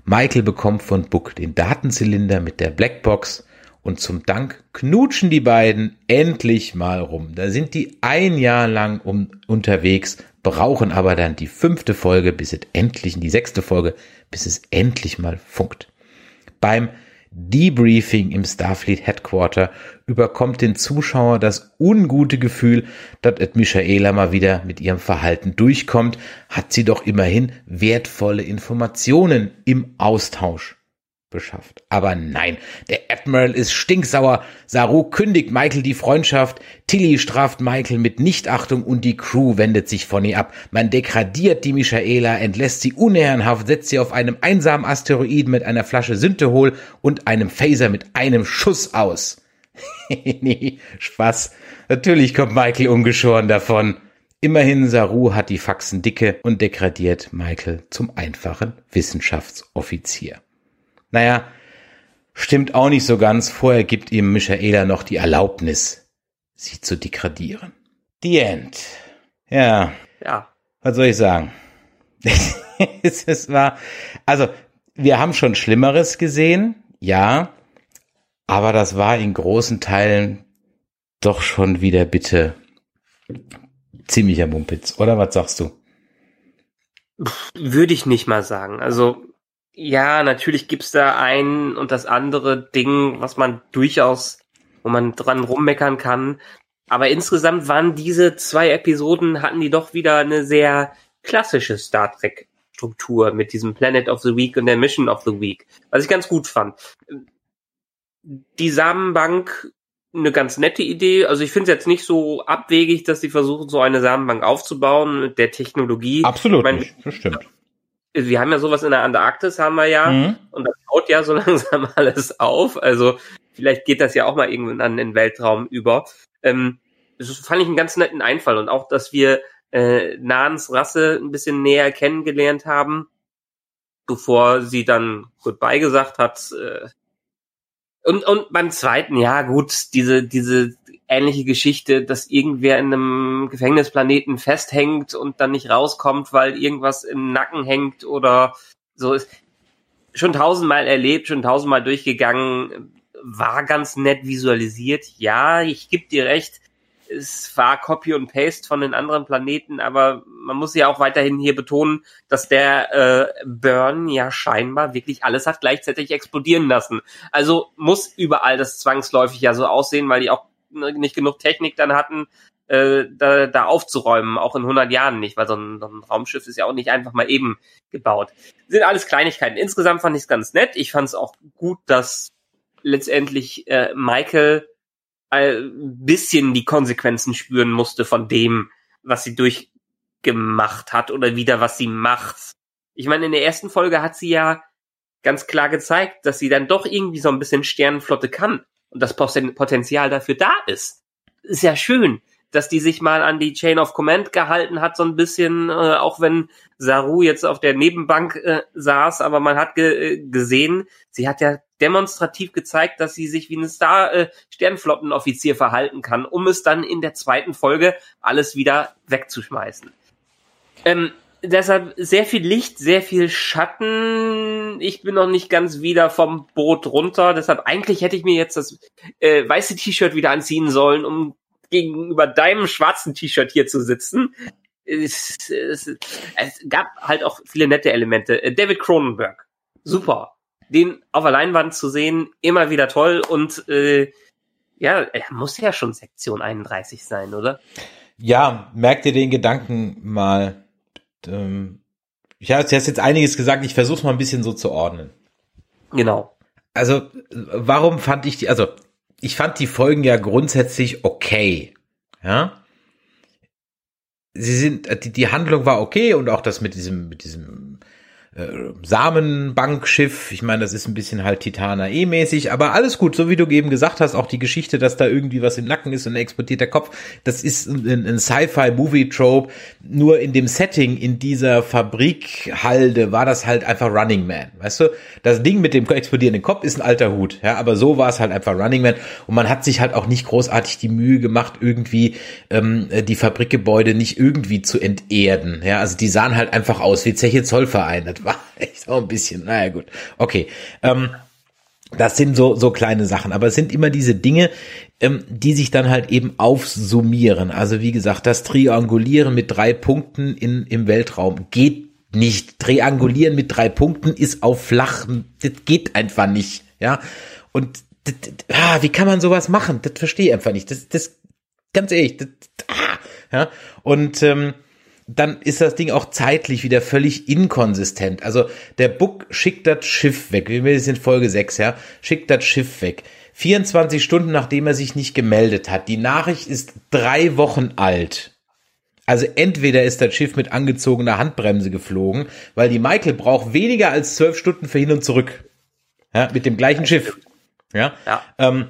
Michael bekommt von Book den Datenzylinder mit der Blackbox und zum Dank knutschen die beiden endlich mal rum. Da sind die ein Jahr lang um, unterwegs, brauchen aber dann die fünfte Folge, bis es endlich, die sechste Folge, bis es endlich mal funkt. Beim Debriefing im Starfleet Headquarter überkommt den Zuschauer das ungute Gefühl, dass et Michaela mal wieder mit ihrem Verhalten durchkommt, hat sie doch immerhin wertvolle Informationen im Austausch beschafft. Aber nein, der Admiral ist stinksauer. Saru kündigt Michael die Freundschaft. Tilly straft Michael mit Nichtachtung und die Crew wendet sich von ihr ab. Man degradiert die Michaela, entlässt sie unehrenhaft, setzt sie auf einem einsamen Asteroiden mit einer Flasche Synthehol und einem Phaser mit einem Schuss aus. nee, Spaß. Natürlich kommt Michael ungeschoren davon. Immerhin Saru hat die Faxen dicke und degradiert Michael zum einfachen Wissenschaftsoffizier. Naja, stimmt auch nicht so ganz. Vorher gibt ihm Michaela noch die Erlaubnis, sie zu degradieren. The End. Ja. Ja. Was soll ich sagen? es war, also, wir haben schon Schlimmeres gesehen, ja, aber das war in großen Teilen doch schon wieder bitte ziemlicher Mumpitz, oder was sagst du? Würde ich nicht mal sagen. Also ja, natürlich gibt's da ein und das andere Ding, was man durchaus, wo man dran rummeckern kann. Aber insgesamt waren diese zwei Episoden, hatten die doch wieder eine sehr klassische Star Trek Struktur mit diesem Planet of the Week und der Mission of the Week, was ich ganz gut fand. Die Samenbank, eine ganz nette Idee. Also ich finde es jetzt nicht so abwegig, dass sie versuchen, so eine Samenbank aufzubauen mit der Technologie. Absolut, ich mein, nicht. das stimmt wir haben ja sowas in der Antarktis, haben wir ja, mhm. und das baut ja so langsam alles auf. Also Vielleicht geht das ja auch mal irgendwann an den Weltraum über. Ähm, das fand ich einen ganz netten Einfall und auch, dass wir äh, Nans Rasse ein bisschen näher kennengelernt haben, bevor sie dann Goodbye gesagt hat. Äh, und, und beim zweiten, ja gut, diese, diese ähnliche Geschichte, dass irgendwer in einem Gefängnisplaneten festhängt und dann nicht rauskommt, weil irgendwas im Nacken hängt oder so ist. Schon tausendmal erlebt, schon tausendmal durchgegangen, war ganz nett visualisiert. Ja, ich geb dir recht, es war Copy und Paste von den anderen Planeten, aber man muss ja auch weiterhin hier betonen, dass der äh, Burn ja scheinbar wirklich alles hat gleichzeitig explodieren lassen. Also muss überall das zwangsläufig ja so aussehen, weil die auch nicht genug Technik dann hatten, äh, da, da aufzuräumen, auch in 100 Jahren nicht, weil so ein, so ein Raumschiff ist ja auch nicht einfach mal eben gebaut. Sind alles Kleinigkeiten. Insgesamt fand ich es ganz nett. Ich fand es auch gut, dass letztendlich äh, Michael ein bisschen die Konsequenzen spüren musste von dem, was sie durchgemacht hat oder wieder was sie macht. Ich meine, in der ersten Folge hat sie ja ganz klar gezeigt, dass sie dann doch irgendwie so ein bisschen Sternenflotte kann und das Potenzial dafür da ist. Ist ja schön, dass die sich mal an die Chain of Command gehalten hat, so ein bisschen, äh, auch wenn Saru jetzt auf der Nebenbank äh, saß, aber man hat ge äh, gesehen, sie hat ja demonstrativ gezeigt, dass sie sich wie ein Star äh, Sternflottenoffizier verhalten kann, um es dann in der zweiten Folge alles wieder wegzuschmeißen. Ähm, deshalb sehr viel Licht, sehr viel Schatten. Ich bin noch nicht ganz wieder vom Boot runter. Deshalb eigentlich hätte ich mir jetzt das äh, weiße T-Shirt wieder anziehen sollen, um gegenüber deinem schwarzen T-Shirt hier zu sitzen. Es, es, es gab halt auch viele nette Elemente. Äh, David Cronenberg, super den auf der Leinwand zu sehen, immer wieder toll und äh, ja, er muss ja schon Sektion 31 sein, oder? Ja, merkt ihr den Gedanken mal. Ähm, ich habe jetzt einiges gesagt, ich versuche mal ein bisschen so zu ordnen. Genau. Also, warum fand ich die, also, ich fand die Folgen ja grundsätzlich okay. Ja. Sie sind, die, die Handlung war okay und auch das mit diesem, mit diesem äh, Samenbankschiff. Ich meine, das ist ein bisschen halt Titana E mäßig, aber alles gut, so wie du eben gesagt hast, auch die Geschichte, dass da irgendwie was im Nacken ist und explodiert der Kopf, das ist ein, ein Sci-Fi-Movie-Trope. Nur in dem Setting, in dieser Fabrikhalde, war das halt einfach Running Man. Weißt du, das Ding mit dem explodierenden Kopf ist ein alter Hut, ja, aber so war es halt einfach Running Man und man hat sich halt auch nicht großartig die Mühe gemacht, irgendwie ähm, die Fabrikgebäude nicht irgendwie zu enterden. Ja, also die sahen halt einfach aus wie Zeche Zollverein. Das war echt auch ein bisschen, naja gut, okay. Ähm, das sind so, so kleine Sachen, aber es sind immer diese Dinge, ähm, die sich dann halt eben aufsummieren. Also wie gesagt, das Triangulieren mit drei Punkten in, im Weltraum geht nicht. Triangulieren mit drei Punkten ist auf flachen, das geht einfach nicht, ja. Und das, ah, wie kann man sowas machen? Das verstehe ich einfach nicht. Das, das, ganz ehrlich, das, ah, ja. Und ähm, dann ist das Ding auch zeitlich wieder völlig inkonsistent. Also der Book schickt das Schiff weg. Wir sind Folge 6, ja. Schickt das Schiff weg. 24 Stunden nachdem er sich nicht gemeldet hat. Die Nachricht ist drei Wochen alt. Also entweder ist das Schiff mit angezogener Handbremse geflogen, weil die Michael braucht weniger als zwölf Stunden für hin und zurück. Ja, mit dem gleichen Schiff. Ja. ja. Ähm,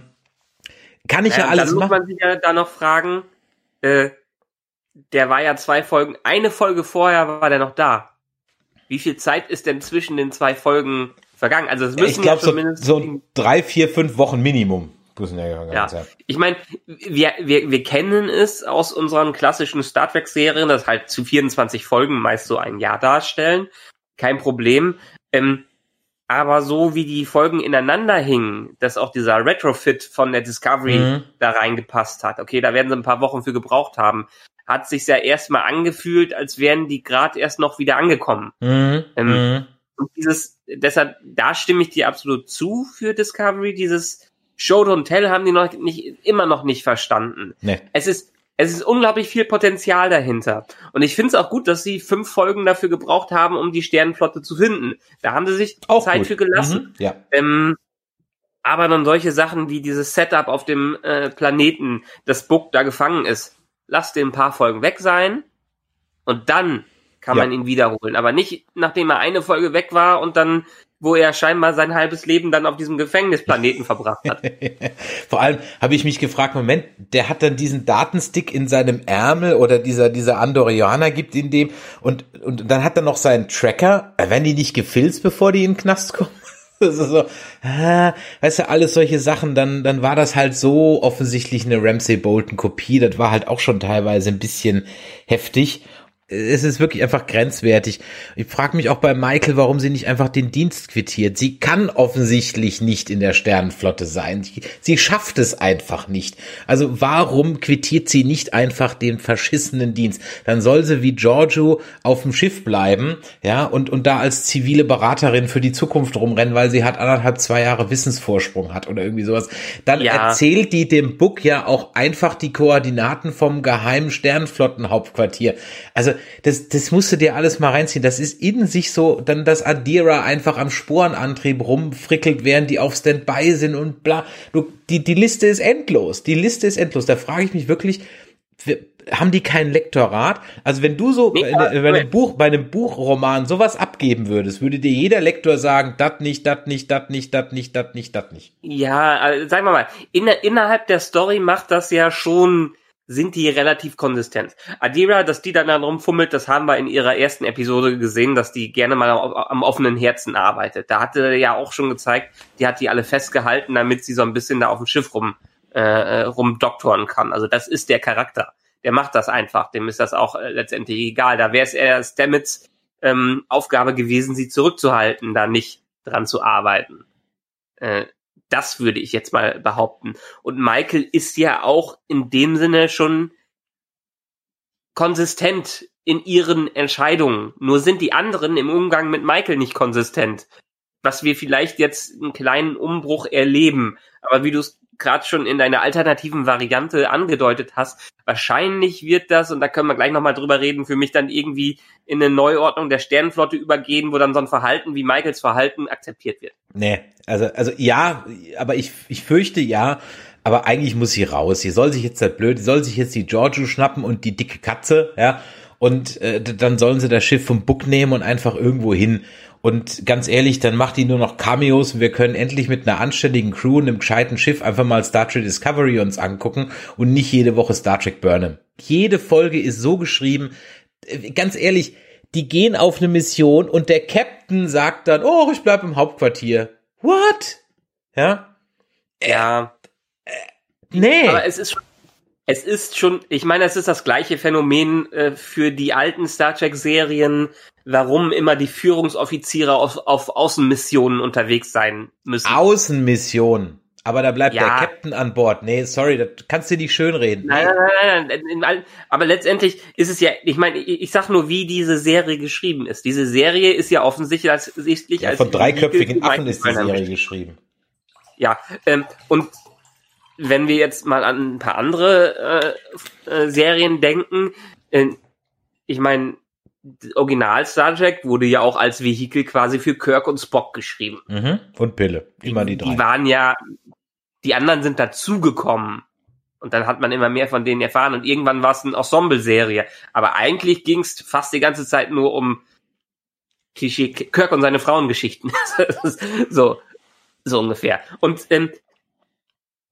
kann ich ja, ja alles dann machen. Muss man sich ja da noch fragen, äh, der war ja zwei Folgen, eine Folge vorher war der noch da. Wie viel Zeit ist denn zwischen den zwei Folgen vergangen? Also es müssen ich glaube ja zumindest so, so drei, vier, fünf Wochen Minimum. Ja, ja. Ich meine, wir, wir, wir kennen es aus unseren klassischen Star Trek-Serien, dass halt zu 24 Folgen meist so ein Jahr darstellen. Kein Problem. Ähm, aber so wie die Folgen ineinander hingen, dass auch dieser Retrofit von der Discovery mhm. da reingepasst hat. Okay, da werden sie ein paar Wochen für gebraucht haben hat sich ja erstmal angefühlt, als wären die gerade erst noch wieder angekommen. Mhm. Ähm, mhm. Und dieses, deshalb, da stimme ich dir absolut zu für Discovery. Dieses Show Don't Tell haben die noch nicht, immer noch nicht verstanden. Nee. Es ist, es ist unglaublich viel Potenzial dahinter. Und ich finde es auch gut, dass sie fünf Folgen dafür gebraucht haben, um die Sternenflotte zu finden. Da haben sie sich auch Zeit gut. für gelassen. Mhm, ja. Ähm, aber dann solche Sachen wie dieses Setup auf dem äh, Planeten, das Book da gefangen ist, lass den ein paar Folgen weg sein und dann kann Ja. man ihn wiederholen. Aber nicht, nachdem er eine Folge weg war und dann, wo er scheinbar sein halbes Leben dann auf diesem Gefängnisplaneten verbracht hat. Vor allem habe ich mich gefragt, Moment, der hat dann diesen Datenstick in seinem Ärmel oder dieser, dieser Andorianer gibt in dem und, und dann hat er noch seinen Tracker. Äh, Werden die nicht gefilzt, bevor die in den Knast kommen? Das ist so, ah, weißt du, alles solche Sachen, dann, dann war das halt so offensichtlich eine Ramsey Bolton Kopie, das war halt auch schon teilweise ein bisschen heftig. Es ist wirklich einfach grenzwertig. Ich frage mich auch bei Michael, warum sie nicht einfach den Dienst quittiert. Sie kann offensichtlich nicht in der Sternenflotte sein. Sie, sie schafft es einfach nicht. Also warum quittiert sie nicht einfach den verschissenen Dienst? Dann soll sie wie Giorgio auf dem Schiff bleiben, ja, und, und da als zivile Beraterin für die Zukunft rumrennen, weil sie hat anderthalb, zwei Jahre Wissensvorsprung hat oder irgendwie sowas. Dann Ja. erzählt die dem Book ja auch einfach die Koordinaten vom geheimen Sternenflottenhauptquartier. Also das, das musst du dir alles mal reinziehen. Das ist in sich so, dann dass Adira einfach am Sporenantrieb rumfrickelt, während die auf Standby sind und bla. Du, die, die Liste ist endlos. Die Liste ist endlos. Da frage ich mich wirklich, wir- haben die kein Lektorat? Also wenn du so Nee, bei, aber- bei, einem Buch, bei einem Buchroman sowas abgeben würdest, würde dir jeder Lektor sagen, dat nicht, dat nicht, dat nicht, dat nicht, dat nicht, dat nicht. Ja, also, sagen wir mal, in, innerhalb der Story macht das ja schon, sind die relativ konsistent. Adira, dass die dann, rumfummelt, das haben wir in ihrer ersten Episode gesehen, dass die gerne mal am, am offenen Herzen arbeitet. Da hatte er ja auch schon gezeigt, die hat die alle festgehalten, damit sie so ein bisschen da auf dem Schiff rum, äh, äh, rumdoktoren kann. Also das ist der Charakter. Der macht das einfach. Dem ist das auch äh, letztendlich egal. Da wäre es eher Stamets ähm, Aufgabe gewesen, sie zurückzuhalten, da nicht dran zu arbeiten. Äh, das würde ich jetzt mal behaupten. Und Michael ist ja auch in dem Sinne schon konsistent in ihren Entscheidungen. Nur sind die anderen im Umgang mit Michael nicht konsistent. Was wir vielleicht jetzt einen kleinen Umbruch erleben. Aber wie du es gerade schon in deiner alternativen Variante angedeutet hast, wahrscheinlich wird das, und da können wir gleich nochmal drüber reden, für mich dann irgendwie in eine Neuordnung der Sternenflotte übergehen, wo dann so ein Verhalten wie Michaels Verhalten akzeptiert wird. Nee, also, also ja, aber ich, ich fürchte ja, aber eigentlich muss sie raus. Sie soll sich jetzt halt blöd, sie soll sich jetzt die Giorgio schnappen und die dicke Katze, ja, und äh, dann sollen sie das Schiff vom Buck nehmen und einfach irgendwo hin. Und ganz ehrlich, dann macht die nur noch Cameos und wir können endlich mit einer anständigen Crew und einem gescheiten Schiff einfach mal Star Trek Discovery uns angucken und nicht jede Woche Star Trek Burnham. Jede Folge ist so geschrieben, äh, ganz ehrlich, die gehen auf eine Mission und der Captain sagt dann, oh, ich bleib im Hauptquartier. What? Ja? Ja. Nee. Aber es ist schon, es ist schon, ich meine, es ist das gleiche Phänomen äh, für die alten Star Trek Serien, warum immer die Führungsoffiziere auf, auf Außenmissionen unterwegs sein müssen. Außenmission. Aber da bleibt Ja. der Captain an Bord. Nee, sorry, das kannst du nicht schönreden. Nein, nein, nein, nein, aber letztendlich ist es ja, ich meine, ich, sag nur, wie diese Serie geschrieben ist. Diese Serie ist ja offensichtlich als, Ja, als von dreiköpfigen Affen ist die Serie geschrieben. Ja, ähm, und wenn wir jetzt mal an ein paar andere äh, äh, Serien denken, äh, ich meine, Original Star Trek wurde ja auch als Vehikel quasi für Kirk und Spock geschrieben. Mhm. Und Pille. Immer die drei. Die waren ja, die anderen sind dazugekommen. Und dann hat man immer mehr von denen erfahren und irgendwann war es eine Ensemble-Serie. Aber eigentlich ging es fast die ganze Zeit nur um Klischee, Kirk und seine Frauengeschichten. so, so ungefähr. Und ähm,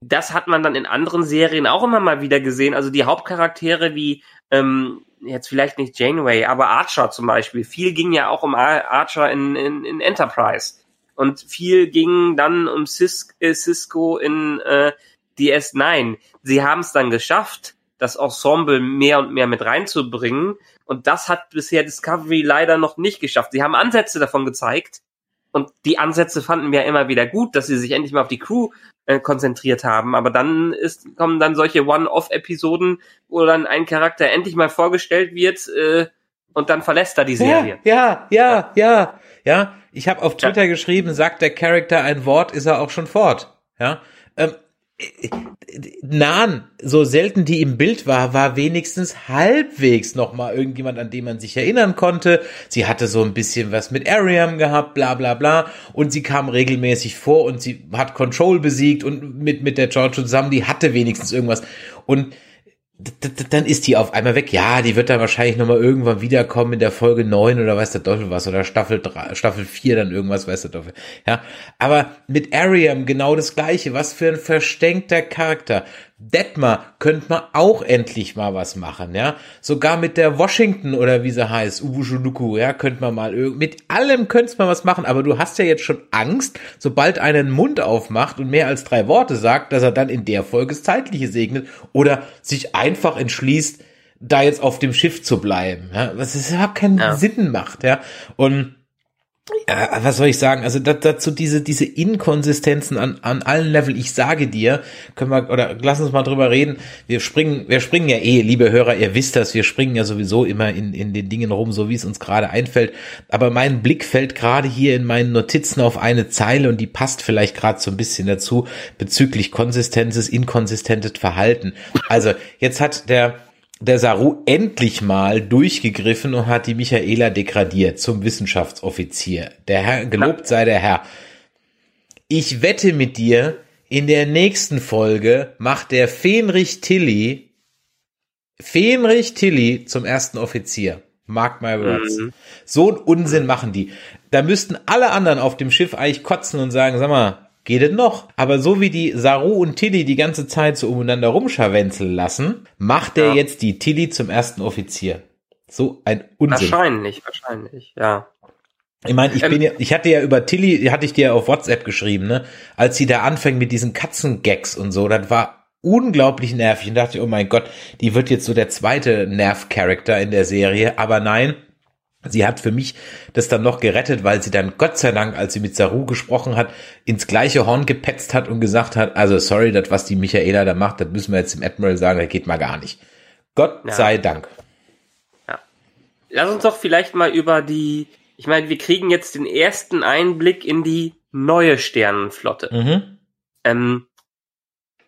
das hat man dann in anderen Serien auch immer mal wieder gesehen. Also die Hauptcharaktere wie ähm, jetzt vielleicht nicht Janeway, aber Archer zum Beispiel. Viel ging ja auch um Ar- Archer in, in, in Enterprise. Und viel ging dann um Cis äh, Cisco in äh, DS9. Sie haben es dann geschafft, das Ensemble mehr und mehr mit reinzubringen. Und das hat bisher Discovery leider noch nicht geschafft. Sie haben Ansätze davon gezeigt. Und die Ansätze fanden wir immer wieder gut, dass sie sich endlich mal auf die Crew äh, konzentriert haben. Aber dann ist, kommen dann solche One-Off-Episoden, wo dann ein Charakter endlich mal vorgestellt wird äh, und dann verlässt er die Serie. Ja, ja, ja, ja. Ja, ich habe auf Twitter geschrieben, sagt der Charakter ein Wort, ist er auch schon fort. Ja. Ähm, Nan, so selten die im Bild war, war wenigstens halbwegs noch mal irgendjemand, an den man sich erinnern konnte. Sie hatte so ein bisschen was mit Ariam gehabt, bla bla bla. Und sie kam regelmäßig vor und sie hat Control besiegt und mit, mit der George zusammen, die hatte wenigstens irgendwas. Und dann ist die auf einmal weg. Ja, die wird dann wahrscheinlich nochmal irgendwann wiederkommen in der Folge 9 oder weiß der Teufel was oder Staffel 3, Staffel 4 dann irgendwas weiß der Teufel. Ja, aber mit Ariam genau das gleiche. Was für ein verstenkter Charakter. Detmar könnte man auch endlich mal was machen, ja. Sogar mit der Washington oder wie sie heißt, Ubushunuku, ja, könnte man mal mit allem könnte man was machen, aber du hast ja jetzt schon Angst, sobald einer den Mund aufmacht und mehr als drei Worte sagt, dass er dann in der Folge das Zeitliche segnet oder sich einfach entschließt, da jetzt auf dem Schiff zu bleiben, ja, was es überhaupt keinen ja. Sinn macht, ja. Und ja, was soll ich sagen? Also dazu diese diese Inkonsistenzen an, an allen Level. Ich sage dir, können wir oder lass uns mal drüber reden. Wir springen, wir springen ja eh, liebe Hörer, ihr wisst das, wir springen ja sowieso immer in in den Dingen rum, so wie es uns gerade einfällt. Aber mein Blick fällt gerade hier in meinen Notizen auf eine Zeile und die passt vielleicht gerade so ein bisschen dazu bezüglich Konsistenzes, inkonsistentes Verhalten. Also jetzt hat der der Saru endlich mal durchgegriffen und hat die Michaela degradiert zum Wissenschaftsoffizier. Der Herr, gelobt sei der Herr. Ich wette mit dir, in der nächsten Folge macht der Fenrich Tilly, Fenrich Tilly zum ersten Offizier. Mark my words. Mhm. So einen Unsinn machen die. Da müssten alle anderen auf dem Schiff eigentlich kotzen und sagen, sag mal, geht es noch. Aber so wie die Saru und Tilly die ganze Zeit so umeinander rumscharwenzeln lassen, macht er ja. jetzt die Tilly zum ersten Offizier. So ein Unsinn. Wahrscheinlich, wahrscheinlich, ja. Ich meine, ich ähm, bin ja, ich hatte ja über Tilly, hatte ich dir auf WhatsApp geschrieben, ne, als sie da anfängt mit diesen Katzengags und so, das war unglaublich nervig und dachte, oh mein Gott, die wird jetzt so der zweite Nerv-Charakter in der Serie, aber nein, Sie hat für mich das dann noch gerettet, weil sie dann Gott sei Dank, als sie mit Saru gesprochen hat, ins gleiche Horn gepetzt hat und gesagt hat, also sorry, das was die Michaela da macht, das müssen wir jetzt dem Admiral sagen, das geht mal gar nicht. Gott ja. sei Dank. Ja. Lass uns doch vielleicht mal über die, ich meine, wir kriegen jetzt den ersten Einblick in die neue Sternenflotte. Mhm. Ähm,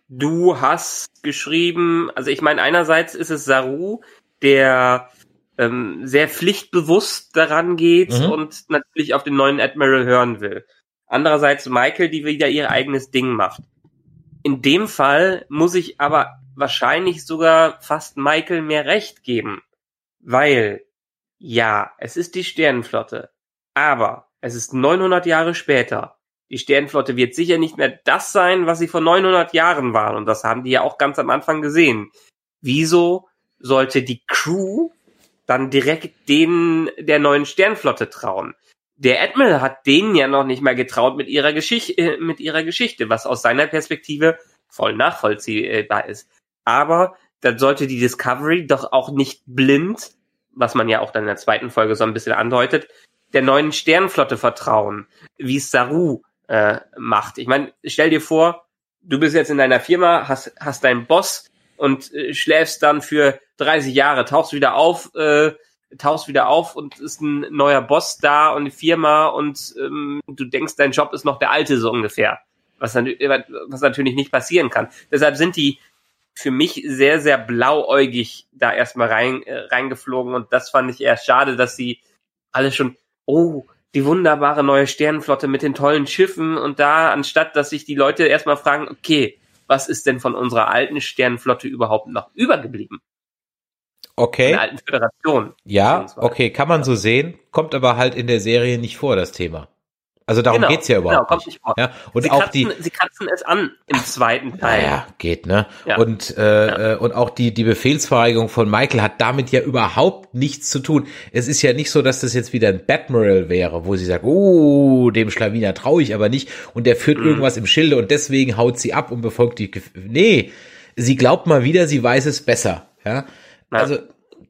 du hast geschrieben, also ich meine, einerseits ist es Saru, der ähm, sehr pflichtbewusst daran geht mhm. und natürlich auf den neuen Admiral hören will. Andererseits Michael, die wieder ihr eigenes Ding macht. In dem Fall muss ich aber wahrscheinlich sogar fast Michael mehr Recht geben, weil ja, es ist die Sternenflotte, aber es ist 900 Jahre später. Die Sternenflotte wird sicher nicht mehr das sein, was sie vor 900 Jahren waren und das haben die ja auch ganz am Anfang gesehen. Wieso sollte die Crew dann direkt denen der neuen Sternflotte trauen. Der Admiral hat denen ja noch nicht mal getraut mit ihrer Geschichte, äh, mit ihrer Geschichte, was aus seiner Perspektive voll nachvollziehbar ist. Aber dann sollte die Discovery doch auch nicht blind, was man ja auch dann in der zweiten Folge so ein bisschen andeutet, der neuen Sternflotte vertrauen, wie es Saru äh, macht. Ich meine, stell dir vor, du bist jetzt in deiner Firma, hast, hast deinen Boss und äh, schläfst dann für 30 Jahre, tauchst wieder auf, äh, tauchst wieder auf und ist ein neuer Boss da und eine Firma und ähm, du denkst, dein Job ist noch der alte so ungefähr. Was, dann, was natürlich nicht passieren kann. Deshalb sind die für mich sehr, sehr blauäugig da erstmal rein, äh, reingeflogen und das fand ich eher schade, dass sie alle schon, oh, die wunderbare neue Sternenflotte mit den tollen Schiffen und da, anstatt dass sich die Leute erstmal fragen, okay, was ist denn von unserer alten Sternenflotte überhaupt noch übergeblieben? Okay. In der alten Föderation. Ja, okay, kann man so sehen, kommt aber halt in der Serie nicht vor, das Thema. Also darum genau, geht's ja überhaupt genau, kommt nicht. vor. Ja, und sie auch kratzen, die sie kratzen es an im zweiten Teil. Ja, geht, ne? Ja. Und äh, ja. Äh, und auch die die Befehlsverweigerung von Michael hat damit ja überhaupt nichts zu tun. Es ist ja nicht so, dass das jetzt wieder ein Batmiral wäre, wo sie sagt, oh, dem Schlawiner traue ich aber nicht und der führt mhm. irgendwas im Schilde und deswegen haut sie ab und befolgt die Gef Nee, sie glaubt mal wieder, sie weiß es besser, ja? Ja. Also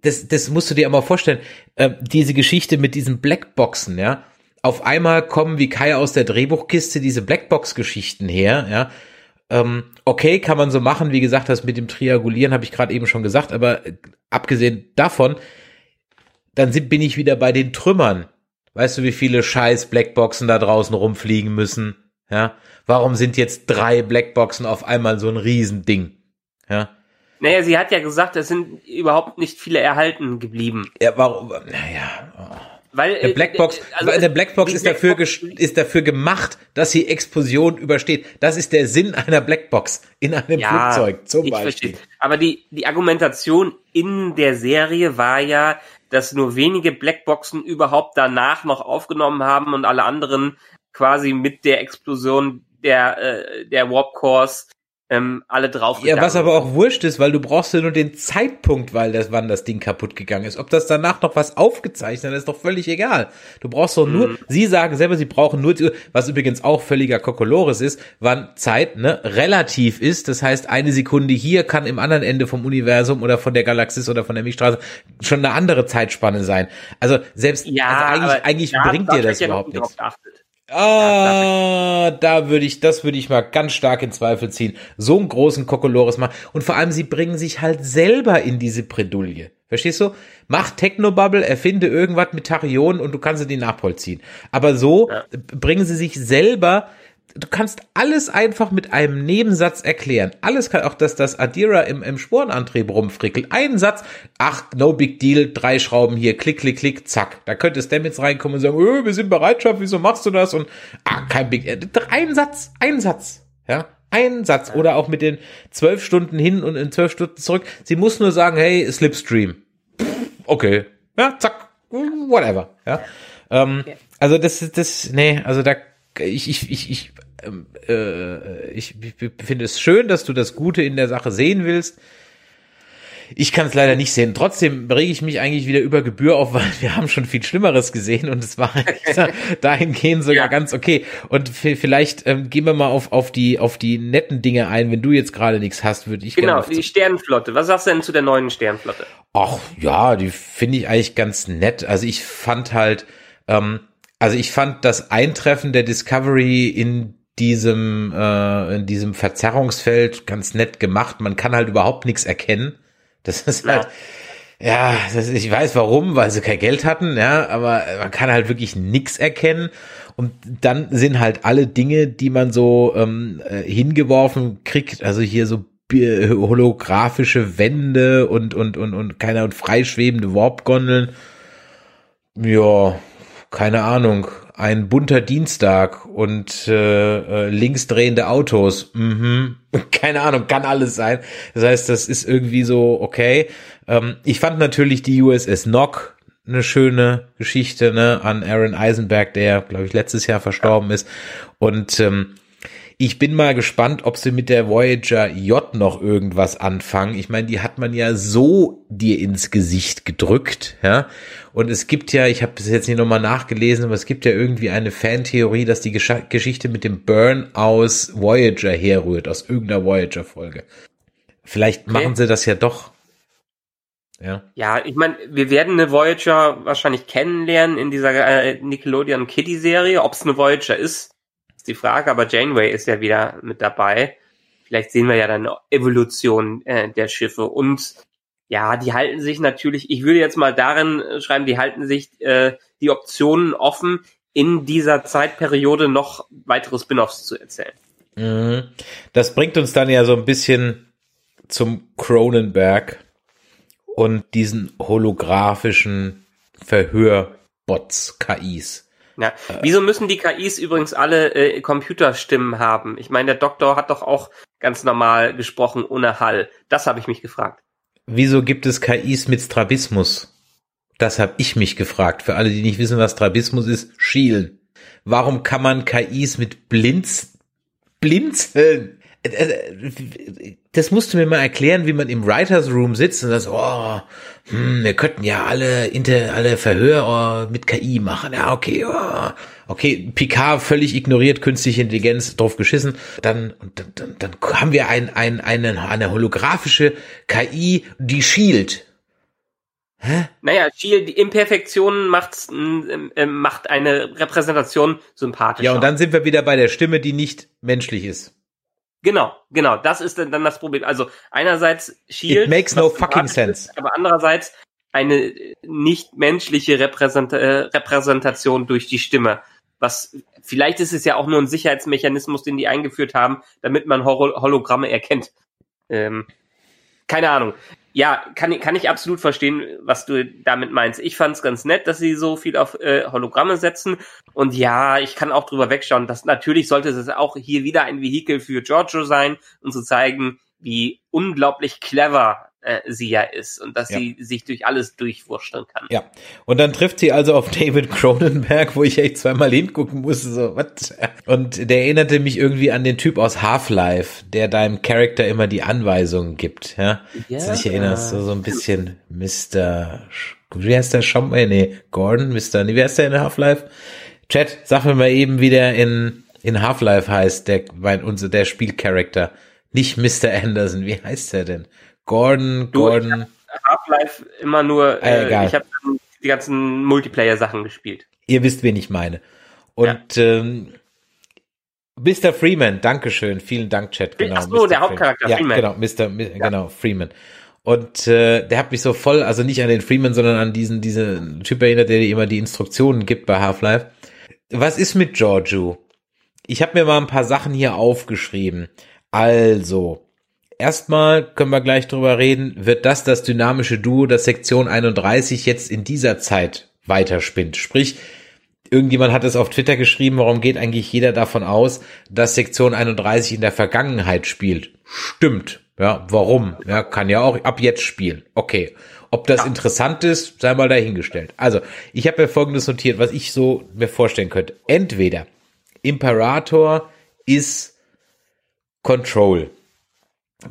das das musst du dir aber vorstellen, äh, diese Geschichte mit diesen Blackboxen, ja? auf einmal kommen wie Kai aus der Drehbuchkiste diese Blackbox-Geschichten her, ja. Ähm, okay, kann man so machen, wie gesagt, das mit dem Triangulieren habe ich gerade eben schon gesagt, aber äh, abgesehen davon, dann sind, bin ich wieder bei den Trümmern. Weißt du, wie viele scheiß Blackboxen da draußen rumfliegen müssen? Ja, warum sind jetzt drei Blackboxen auf einmal so ein Riesending? Ja. Naja, sie hat ja gesagt, es sind überhaupt nicht viele erhalten geblieben. Ja, warum? Naja. Oh. Weil, eine äh, Blackbox, also eine Blackbox ist dafür, Blackbox- ges- ist dafür gemacht, dass sie Explosion übersteht. Das ist der Sinn einer Blackbox in einem Flugzeug zum ich Beispiel. verstehe. Aber die, die Argumentation in der Serie war ja, dass nur wenige Blackboxen überhaupt danach noch aufgenommen haben und alle anderen quasi mit der Explosion der, äh, der Warp Cores ähm, alle drauf Ja, was aber auch wurscht ist, weil du brauchst ja nur den Zeitpunkt, weil das, wann das Ding kaputt gegangen ist. Ob das danach noch was aufgezeichnet hat, ist doch völlig egal. Du brauchst doch Mhm. nur, sie sagen selber, sie brauchen nur, was übrigens auch völliger Kokolores ist, wann Zeit, ne, relativ ist. Das heißt, eine Sekunde hier kann im anderen Ende vom Universum oder von der Galaxis oder von der Milchstraße schon eine andere Zeitspanne sein. Also selbst, ja, also eigentlich, eigentlich bringt dir das überhaupt nichts. geachtet. Ah, da würde ich, das würde ich mal ganz stark in Zweifel ziehen. So einen großen Kokolores machen. Und vor allem, sie bringen sich halt selber in diese Bredouille. Verstehst du? Mach Technobubble, erfinde irgendwas mit Tachyonen und du kannst sie die nachvollziehen. Aber so Ja. bringen sie sich selber, du kannst alles einfach mit einem Nebensatz erklären. Alles kann auch, dass das Adira im, im Sporenantrieb rumfrickelt. Ein Satz, ach, no big deal, drei Schrauben hier, klick, klick, klick, zack. Da könnte Stamets reinkommen und sagen, öh, wir sind Bereitschaft, wieso machst du das? Und, ah, kein big, äh, ein Satz, ein Satz, ja. Ein Satz oder auch mit den zwölf Stunden hin und in zwölf Stunden zurück. Sie muss nur sagen, hey, Slipstream. Okay. Ja, zack. Whatever. Ja. Ähm, also das ist das, nee, also da ich, ich, ich, ich, ähm, äh, ich, ich finde es schön, dass du das Gute in der Sache sehen willst. Ich kann es leider nicht sehen. Trotzdem rege ich mich eigentlich wieder über Gebühr auf, weil wir haben schon viel Schlimmeres gesehen und es war dahingehend sogar Ja. ganz okay. Und vielleicht ähm, gehen wir mal auf, auf die auf die netten Dinge ein. Wenn du jetzt gerade nichts hast, würde ich Genau, die Sternenflotte. Was sagst du denn zu der neuen Sternenflotte? Ach ja, die finde ich eigentlich ganz nett. Also ich fand halt, ähm, also ich fand das Eintreffen der Discovery in diesem äh, in diesem Verzerrungsfeld ganz nett gemacht. Man kann halt überhaupt nichts erkennen. Das ist Ja. halt ja, das, ich weiß warum, weil sie kein Geld hatten, ja, aber man kann halt wirklich nix erkennen. Und dann sind halt alle Dinge, die man so ähm, äh, hingeworfen kriegt, also hier so holographische Wände und und und und keine und freischwebende Warp-Gondeln. Ja, keine Ahnung. Ein bunter Dienstag und äh, äh, linksdrehende Autos. Mhm. Keine Ahnung, kann alles sein. Das heißt, das ist irgendwie so okay. Ähm, ich fand natürlich die USS Nock eine schöne Geschichte ne, an Aaron Eisenberg, der, glaube ich, letztes Jahr verstorben ist. Und ähm, ich bin mal gespannt, ob sie mit der Voyager J noch irgendwas anfangen. Ich meine, die hat man ja so dir ins Gesicht gedrückt, ja. Und es gibt ja, ich habe es jetzt nicht nochmal nachgelesen, aber es gibt ja irgendwie eine Fantheorie, dass die Gesch Geschichte mit dem Burn aus Voyager herrührt, aus irgendeiner Voyager-Folge. Vielleicht Okay. machen sie das ja doch. Ja. Ja, ich meine, wir werden eine Voyager wahrscheinlich kennenlernen in dieser äh, Nickelodeon Kitty Serie. Ob es eine Voyager ist, ist die Frage. Aber Janeway ist ja wieder mit dabei. Vielleicht sehen wir ja dann Evolution äh, der Schiffe. Und ja, die halten sich natürlich, ich würde jetzt mal darin schreiben, die halten sich äh, die Optionen offen, in dieser Zeitperiode noch weitere Spin-offs zu erzählen. Mhm. Das bringt uns dann ja so ein bisschen zum Cronenberg und diesen holographischen Verhörbots, KIs. Ja. Wieso müssen die KIs übrigens alle äh, Computerstimmen haben? Ich meine, der Doktor hat doch auch ganz normal gesprochen ohne Hall. Das habe ich mich gefragt. Wieso gibt es KIs mit Strabismus? Das habe ich mich gefragt. Für alle, die nicht wissen, was Strabismus ist, schielen. Warum kann man KIs mit Blinz, Blinzeln? Äh, äh, Das musst du mir mal erklären, wie man im Writers Room sitzt und sagt, oh, hm, wir könnten ja alle Inter, alle Verhör oh, mit KI machen. Ja, okay, oh. okay, Picard völlig ignoriert, künstliche Intelligenz, drauf geschissen. Dann, und dann, dann, haben wir ein, ein, eine, eine holographische KI, die schielt. Naja, Shield, die Imperfektion macht's, ähm, ähm, macht eine Repräsentation sympathischer. Ja, und dann sind wir wieder bei der Stimme, die nicht menschlich ist. Genau, genau, das ist dann das Problem. Also einerseits Shield, It makes no fucking sense. ist, aber andererseits eine nicht menschliche Repräsent äh, Repräsentation durch die Stimme. Was vielleicht ist es ja auch nur ein Sicherheitsmechanismus, den die eingeführt haben, damit man Holo Hologramme erkennt. Ähm, keine Ahnung. Ja, kann, ich kann ich absolut verstehen, was du damit meinst. Ich fand es ganz nett, dass sie so viel auf äh, Hologramme setzen. Und ja, ich kann auch drüber wegschauen, dass natürlich sollte es auch hier wieder ein Vehikel für Giorgio sein, um zu zeigen, wie unglaublich clever äh, sie ja ist und dass ja. sie sich durch alles durchwurschteln kann. Ja, und dann trifft sie also auf David Cronenberg, wo ich echt zweimal hingucken musste, so, was? Und der erinnerte mich irgendwie an den Typ aus Half-Life, der deinem Charakter immer die Anweisungen gibt, ja? ja. Du dich erinnerst, so, so ein bisschen Mr. Wie heißt der Schom nee, Gordon, Mr. Nee, wie heißt der in Half-Life? Chat, sag mir mal eben, wie der in, in Half-Life heißt, der, mein, unser, der Spielcharakter. Nicht Mr. Anderson, wie heißt der denn? Gordon, Gordon. Half-Life immer nur, äh, äh, ich habe die ganzen Multiplayer-Sachen gespielt. Ihr wisst, wen ich meine. Und ja. ähm, Mr. Freeman, Dankeschön, vielen Dank, Chat. Genau, Ach so, Mr. der Hauptcharakter, ja, Freeman. Genau, Mr. Mi ja. genau, Freeman. Und äh, der hat mich so voll, also nicht an den Freeman, sondern an diesen, diese Typ erinnert, der dir immer die Instruktionen gibt bei Half-Life. Was ist mit Giorgio? Ich habe mir mal ein paar Sachen hier aufgeschrieben. Also, Erstmal können wir gleich drüber reden, wird das das dynamische Duo, das Sektion 31 jetzt in dieser Zeit weiterspinnt. Sprich, irgendjemand hat es auf Twitter geschrieben, warum geht eigentlich jeder davon aus, dass Sektion 31 in der Vergangenheit spielt? Stimmt. Ja, warum? Ja, kann ja auch ab jetzt spielen. Okay. Ob das interessant ist, sei mal dahingestellt. Also, ich habe mir folgendes notiert, was ich so mir vorstellen könnte. Entweder Imperator ist Control.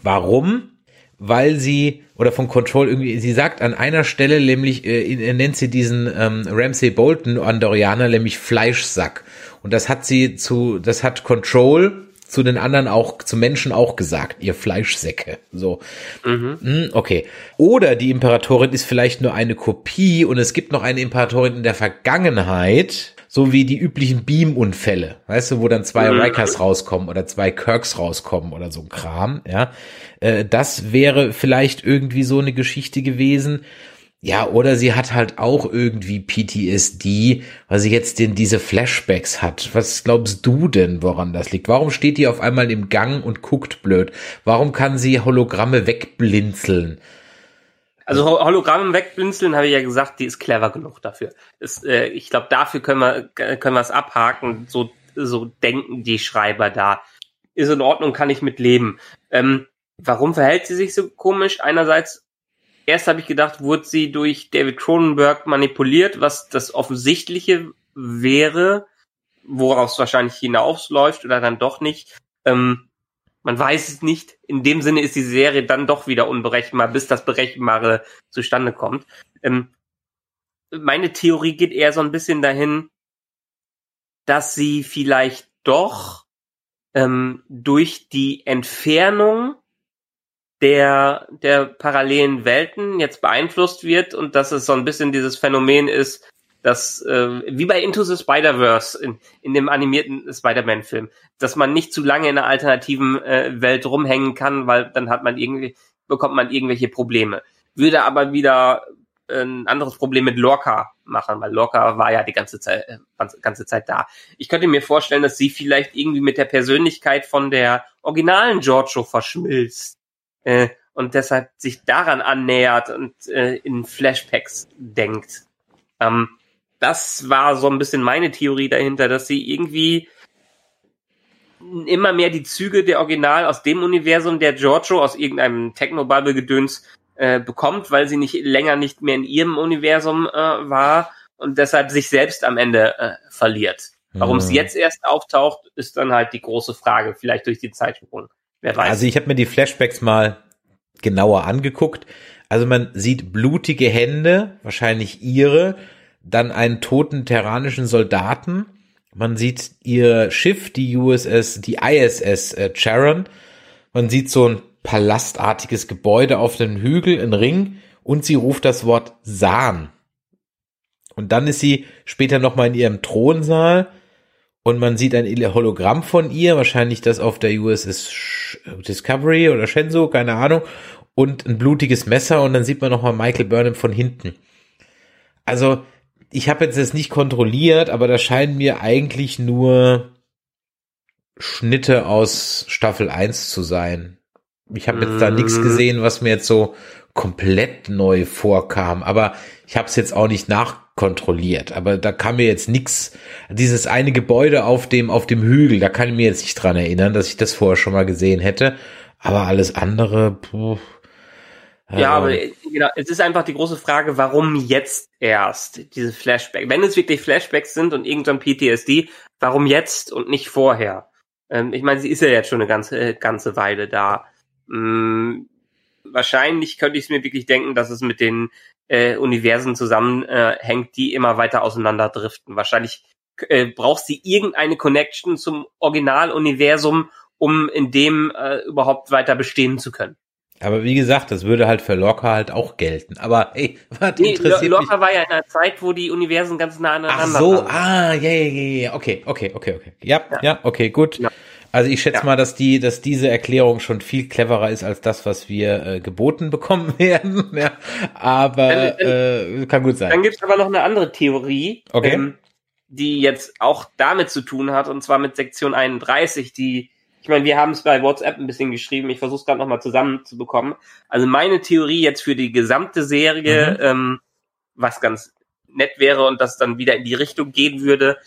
Warum? Weil sie, oder von Control irgendwie, sie sagt an einer Stelle, nämlich, äh, nennt sie diesen ähm, Ramsey Bolton Andorianer, nämlich Fleischsack. Und das hat sie zu, das hat Control zu den anderen auch, zu Menschen auch gesagt, ihr Fleischsäcke. So. Mhm. Hm, okay. Oder die Imperatorin ist vielleicht nur eine Kopie und es gibt noch eine Imperatorin in der Vergangenheit, so wie die üblichen Beam-Unfälle, weißt du, wo dann zwei mhm. Rikers rauskommen oder zwei Kirks rauskommen oder so ein Kram, ja. Äh, das wäre vielleicht irgendwie so eine Geschichte gewesen. Ja, oder sie hat halt auch irgendwie PTSD, weil sie jetzt denn diese Flashbacks hat. Was glaubst du denn, woran das liegt? Warum steht die auf einmal im Gang und guckt blöd? Warum kann sie Hologramme wegblinzeln? Also Hologramme wegblinzeln, habe ich ja gesagt, die ist clever genug dafür. Das, äh, ich glaube, dafür können wir können wir es abhaken. So so denken die Schreiber da. Ist in Ordnung, kann ich mit leben. Ähm, warum verhält sie sich so komisch? Einerseits, erst habe ich gedacht, wurde sie durch David Cronenberg manipuliert, was das Offensichtliche wäre, woraus es wahrscheinlich hinausläuft oder dann doch nicht. Ähm, man weiß es nicht. In dem Sinne ist die Serie dann doch wieder unberechenbar, bis das Berechenbare zustande kommt. Ähm, meine Theorie geht eher so ein bisschen dahin, dass sie vielleicht doch ähm, durch die Entfernung der, der parallelen Welten jetzt beeinflusst wird und dass es so ein bisschen dieses Phänomen ist, dass äh, wie bei Into the Spider-Verse in, in dem animierten Spider-Man-Film, dass man nicht zu lange in einer alternativen äh, Welt rumhängen kann, weil dann hat man irgendwie bekommt man irgendwelche Probleme. Würde aber wieder äh, ein anderes Problem mit Lorca machen, weil Lorca war ja die ganze Zeit äh, ganze Zeit da. Ich könnte mir vorstellen, dass sie vielleicht irgendwie mit der Persönlichkeit von der originalen Giorgio verschmilzt äh, und deshalb sich daran annähert und äh, in Flashbacks denkt. Ähm, das war so ein bisschen meine Theorie dahinter, dass sie irgendwie immer mehr die Züge der Original aus dem Universum der Giorgio aus irgendeinem Techno-Bubble-Gedöns äh, bekommt, weil sie nicht länger nicht mehr in ihrem Universum äh, war und deshalb sich selbst am Ende äh, verliert. Warum es mhm. jetzt erst auftaucht, ist dann halt die große Frage, vielleicht durch die Zeitsprung. Wer weiß. Also ich habe mir die Flashbacks mal genauer angeguckt. Also man sieht blutige Hände, wahrscheinlich ihre, dann einen toten terranischen Soldaten. Man sieht ihr Schiff, die USS, die ISS äh, Charon. Man sieht so ein palastartiges Gebäude auf dem Hügel, ein Ring, und sie ruft das Wort Sahn. Und dann ist sie später nochmal in ihrem Thronsaal und man sieht ein Hologramm von ihr, wahrscheinlich das auf der USS Discovery oder Shenzhou, keine Ahnung, und ein blutiges Messer und dann sieht man nochmal Michael Burnham von hinten. Also, ich habe jetzt das nicht kontrolliert, aber da scheinen mir eigentlich nur Schnitte aus Staffel 1 zu sein. Ich habe jetzt da nichts mhm. gesehen, was mir jetzt so komplett neu vorkam. Aber ich habe es jetzt auch nicht nachkontrolliert. Aber da kam mir jetzt nix. Dieses eine Gebäude auf dem auf dem Hügel, da kann ich mir jetzt nicht dran erinnern, dass ich das vorher schon mal gesehen hätte. Aber alles andere, puh, ja, aber genau, es ist einfach die große Frage, warum jetzt erst diese Flashbacks? Wenn es wirklich Flashbacks sind und irgendein PTSD, warum jetzt und nicht vorher? Ähm, ich meine, sie ist ja jetzt schon eine ganze, äh, ganze Weile da. Hm, wahrscheinlich könnte ich es mir wirklich denken, dass es mit den äh, Universen zusammenhängt, äh, die immer weiter auseinanderdriften. Wahrscheinlich äh, braucht sie irgendeine Connection zum Originaluniversum, um in dem äh, überhaupt weiter bestehen zu können. Aber wie gesagt, das würde halt für Locker halt auch gelten. Aber hey, was nee, interessiert Locker mich? war ja in einer Zeit, wo die Universen ganz nah aneinander Ach so, waren. ah, ja, ja, ja, ja, okay, okay, okay, okay. Ja, ja, ja okay, gut. Ja. Also ich schätze ja. mal, dass die, dass diese Erklärung schon viel cleverer ist als das, was wir äh, geboten bekommen werden. ja, aber dann, dann, äh, kann gut sein. Dann gibt's aber noch eine andere Theorie, okay. ähm, die jetzt auch damit zu tun hat, und zwar mit Sektion 31, die ich meine, wir haben es bei WhatsApp ein bisschen geschrieben. Ich versuche es gerade nochmal zusammenzubekommen. Also meine Theorie jetzt für die gesamte Serie, mhm. ähm, was ganz nett wäre und das dann wieder in die Richtung gehen würde,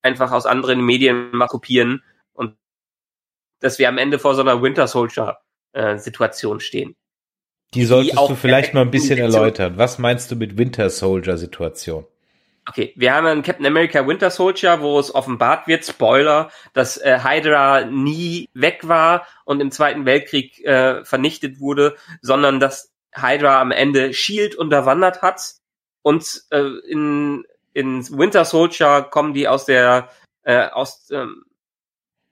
einfach aus anderen Medien mal kopieren und dass wir am Ende vor so einer Winter Soldier äh, Situation stehen. Die solltest die du vielleicht mal ein bisschen erläutern. Was meinst du mit Winter Soldier Situation? Okay, wir haben einen Captain America Winter Soldier, wo es offenbart wird, Spoiler, dass äh, Hydra nie weg war und im Zweiten Weltkrieg äh, vernichtet wurde, sondern dass Hydra am Ende Shield unterwandert hat und äh, in, in Winter Soldier kommen die aus der äh, aus ähm,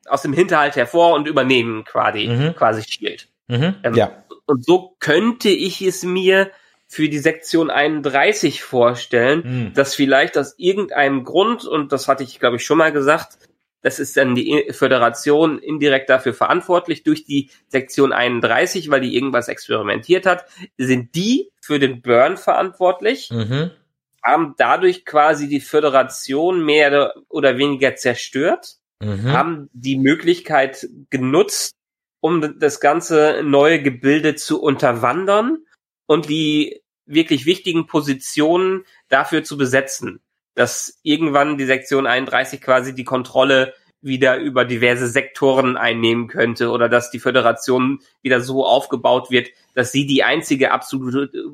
aus dem Hinterhalt hervor und übernehmen quasi mhm. quasi Shield. Mhm, ähm, ja. Und so könnte ich es mir für die Sektion 31 vorstellen, hm. dass vielleicht aus irgendeinem Grund, und das hatte ich, glaube ich, schon mal gesagt, das ist dann die Föderation indirekt dafür verantwortlich durch die Sektion 31, weil die irgendwas experimentiert hat, sind die für den Burn verantwortlich, mhm. haben dadurch quasi die Föderation mehr oder weniger zerstört, mhm. haben die Möglichkeit genutzt, um das ganze neue Gebilde zu unterwandern und die wirklich wichtigen Positionen dafür zu besetzen, dass irgendwann die Sektion 31 quasi die Kontrolle wieder über diverse Sektoren einnehmen könnte oder dass die Föderation wieder so aufgebaut wird, dass sie die einzige absolute,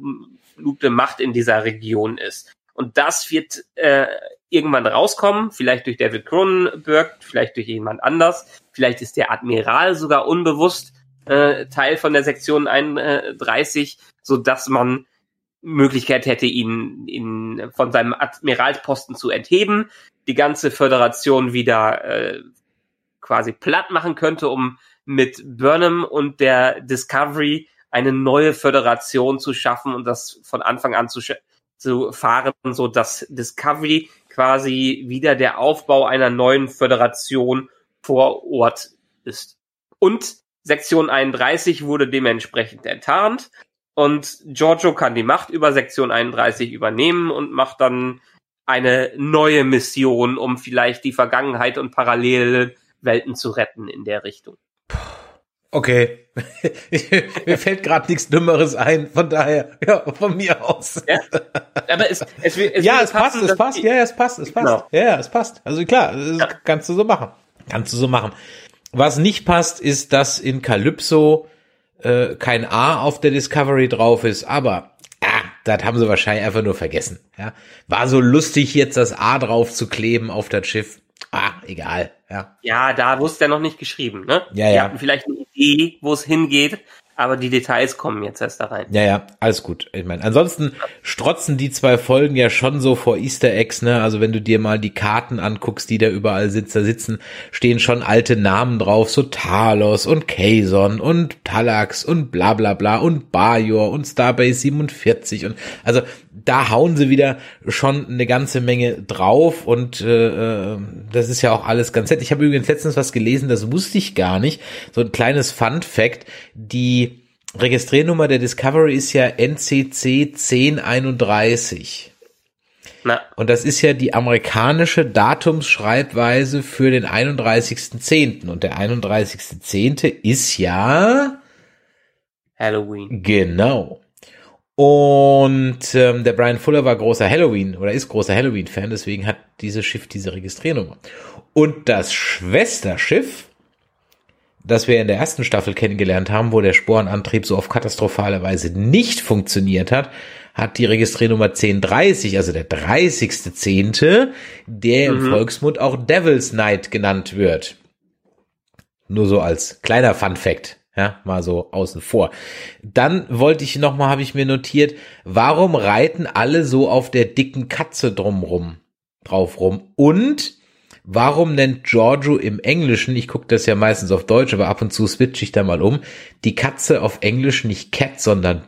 Macht in dieser Region ist. Und das wird äh, irgendwann rauskommen, vielleicht durch David Cronenberg, vielleicht durch jemand anders, vielleicht ist der Admiral sogar unbewusst äh, Teil von der Sektion 31, so dass man Möglichkeit hätte, ihn, ihn von seinem Admiralsposten zu entheben, die ganze Föderation wieder äh, quasi platt machen könnte, um mit Burnham und der Discovery eine neue Föderation zu schaffen und das von Anfang an zu, zu fahren, so dass Discovery quasi wieder der Aufbau einer neuen Föderation vor Ort ist. Und Sektion 31 wurde dementsprechend enttarnt. Und Giorgio kann die Macht über Sektion 31 übernehmen und macht dann eine neue Mission, um vielleicht die Vergangenheit und parallele Welten zu retten in der Richtung. Okay. mir fällt gerade nichts Dümmeres ein, von daher, ja, von mir aus. Ja, aber es, es, es ja, es passen, passt, es passt, ja, es passt, es passt. Genau. Ja, ja, es passt. Also klar, ja. kannst du so machen. Kannst du so machen. Was nicht passt, ist, dass in Calypso äh, kein A auf der Discovery drauf ist, aber ah, das haben sie wahrscheinlich einfach nur vergessen. Ja, war so lustig jetzt das A drauf zu kleben auf das Schiff. Ah, egal. Ja. Ja, da wusste er noch nicht geschrieben, ne? Ja, ja. Wir hatten vielleicht eine Idee, wo es hingeht, aber die Details kommen jetzt erst da rein. Ja, ja, alles gut. Ich meine, ansonsten strotzen die zwei Folgen ja schon so vor Easter Eggs, ne? Also wenn du dir mal die Karten anguckst, die da überall sitzt, da sitzen, stehen schon alte Namen drauf, so Talos und Kazon und Talax und bla bla bla und Bajor und Starbase 47 und also da hauen sie wieder schon eine ganze Menge drauf und äh, äh das ist ja auch alles ganz nett. Ich habe übrigens letztens was gelesen, das wusste ich gar nicht. So ein kleines Fun Fact, die Registriernummer der Discovery ist ja NCC 1031. Na. Und das ist ja die amerikanische Datumsschreibweise für den 31.10. Und der 31.10. ist ja Halloween. Genau. Und ähm, der Brian Fuller war großer Halloween oder ist großer Halloween-Fan, deswegen hat dieses Schiff diese Registriernummer. Und das Schwesterschiff, das wir in der ersten Staffel kennengelernt haben, wo der Sporenantrieb so auf katastrophale Weise nicht funktioniert hat, hat die Registriernummer 1030, also der 30.10., der mhm. im Volksmund auch Devil's Night genannt wird. Nur so als kleiner Fun Fact. Ja, mal so außen vor. Dann wollte ich noch mal, habe ich mir notiert, warum reiten alle so auf der dicken Katze drumrum, drauf rum? Und warum nennt Giorgio im Englischen, ich gucke das ja meistens auf Deutsch, aber ab und zu switche ich da mal um, die Katze auf Englisch nicht Cat, sondern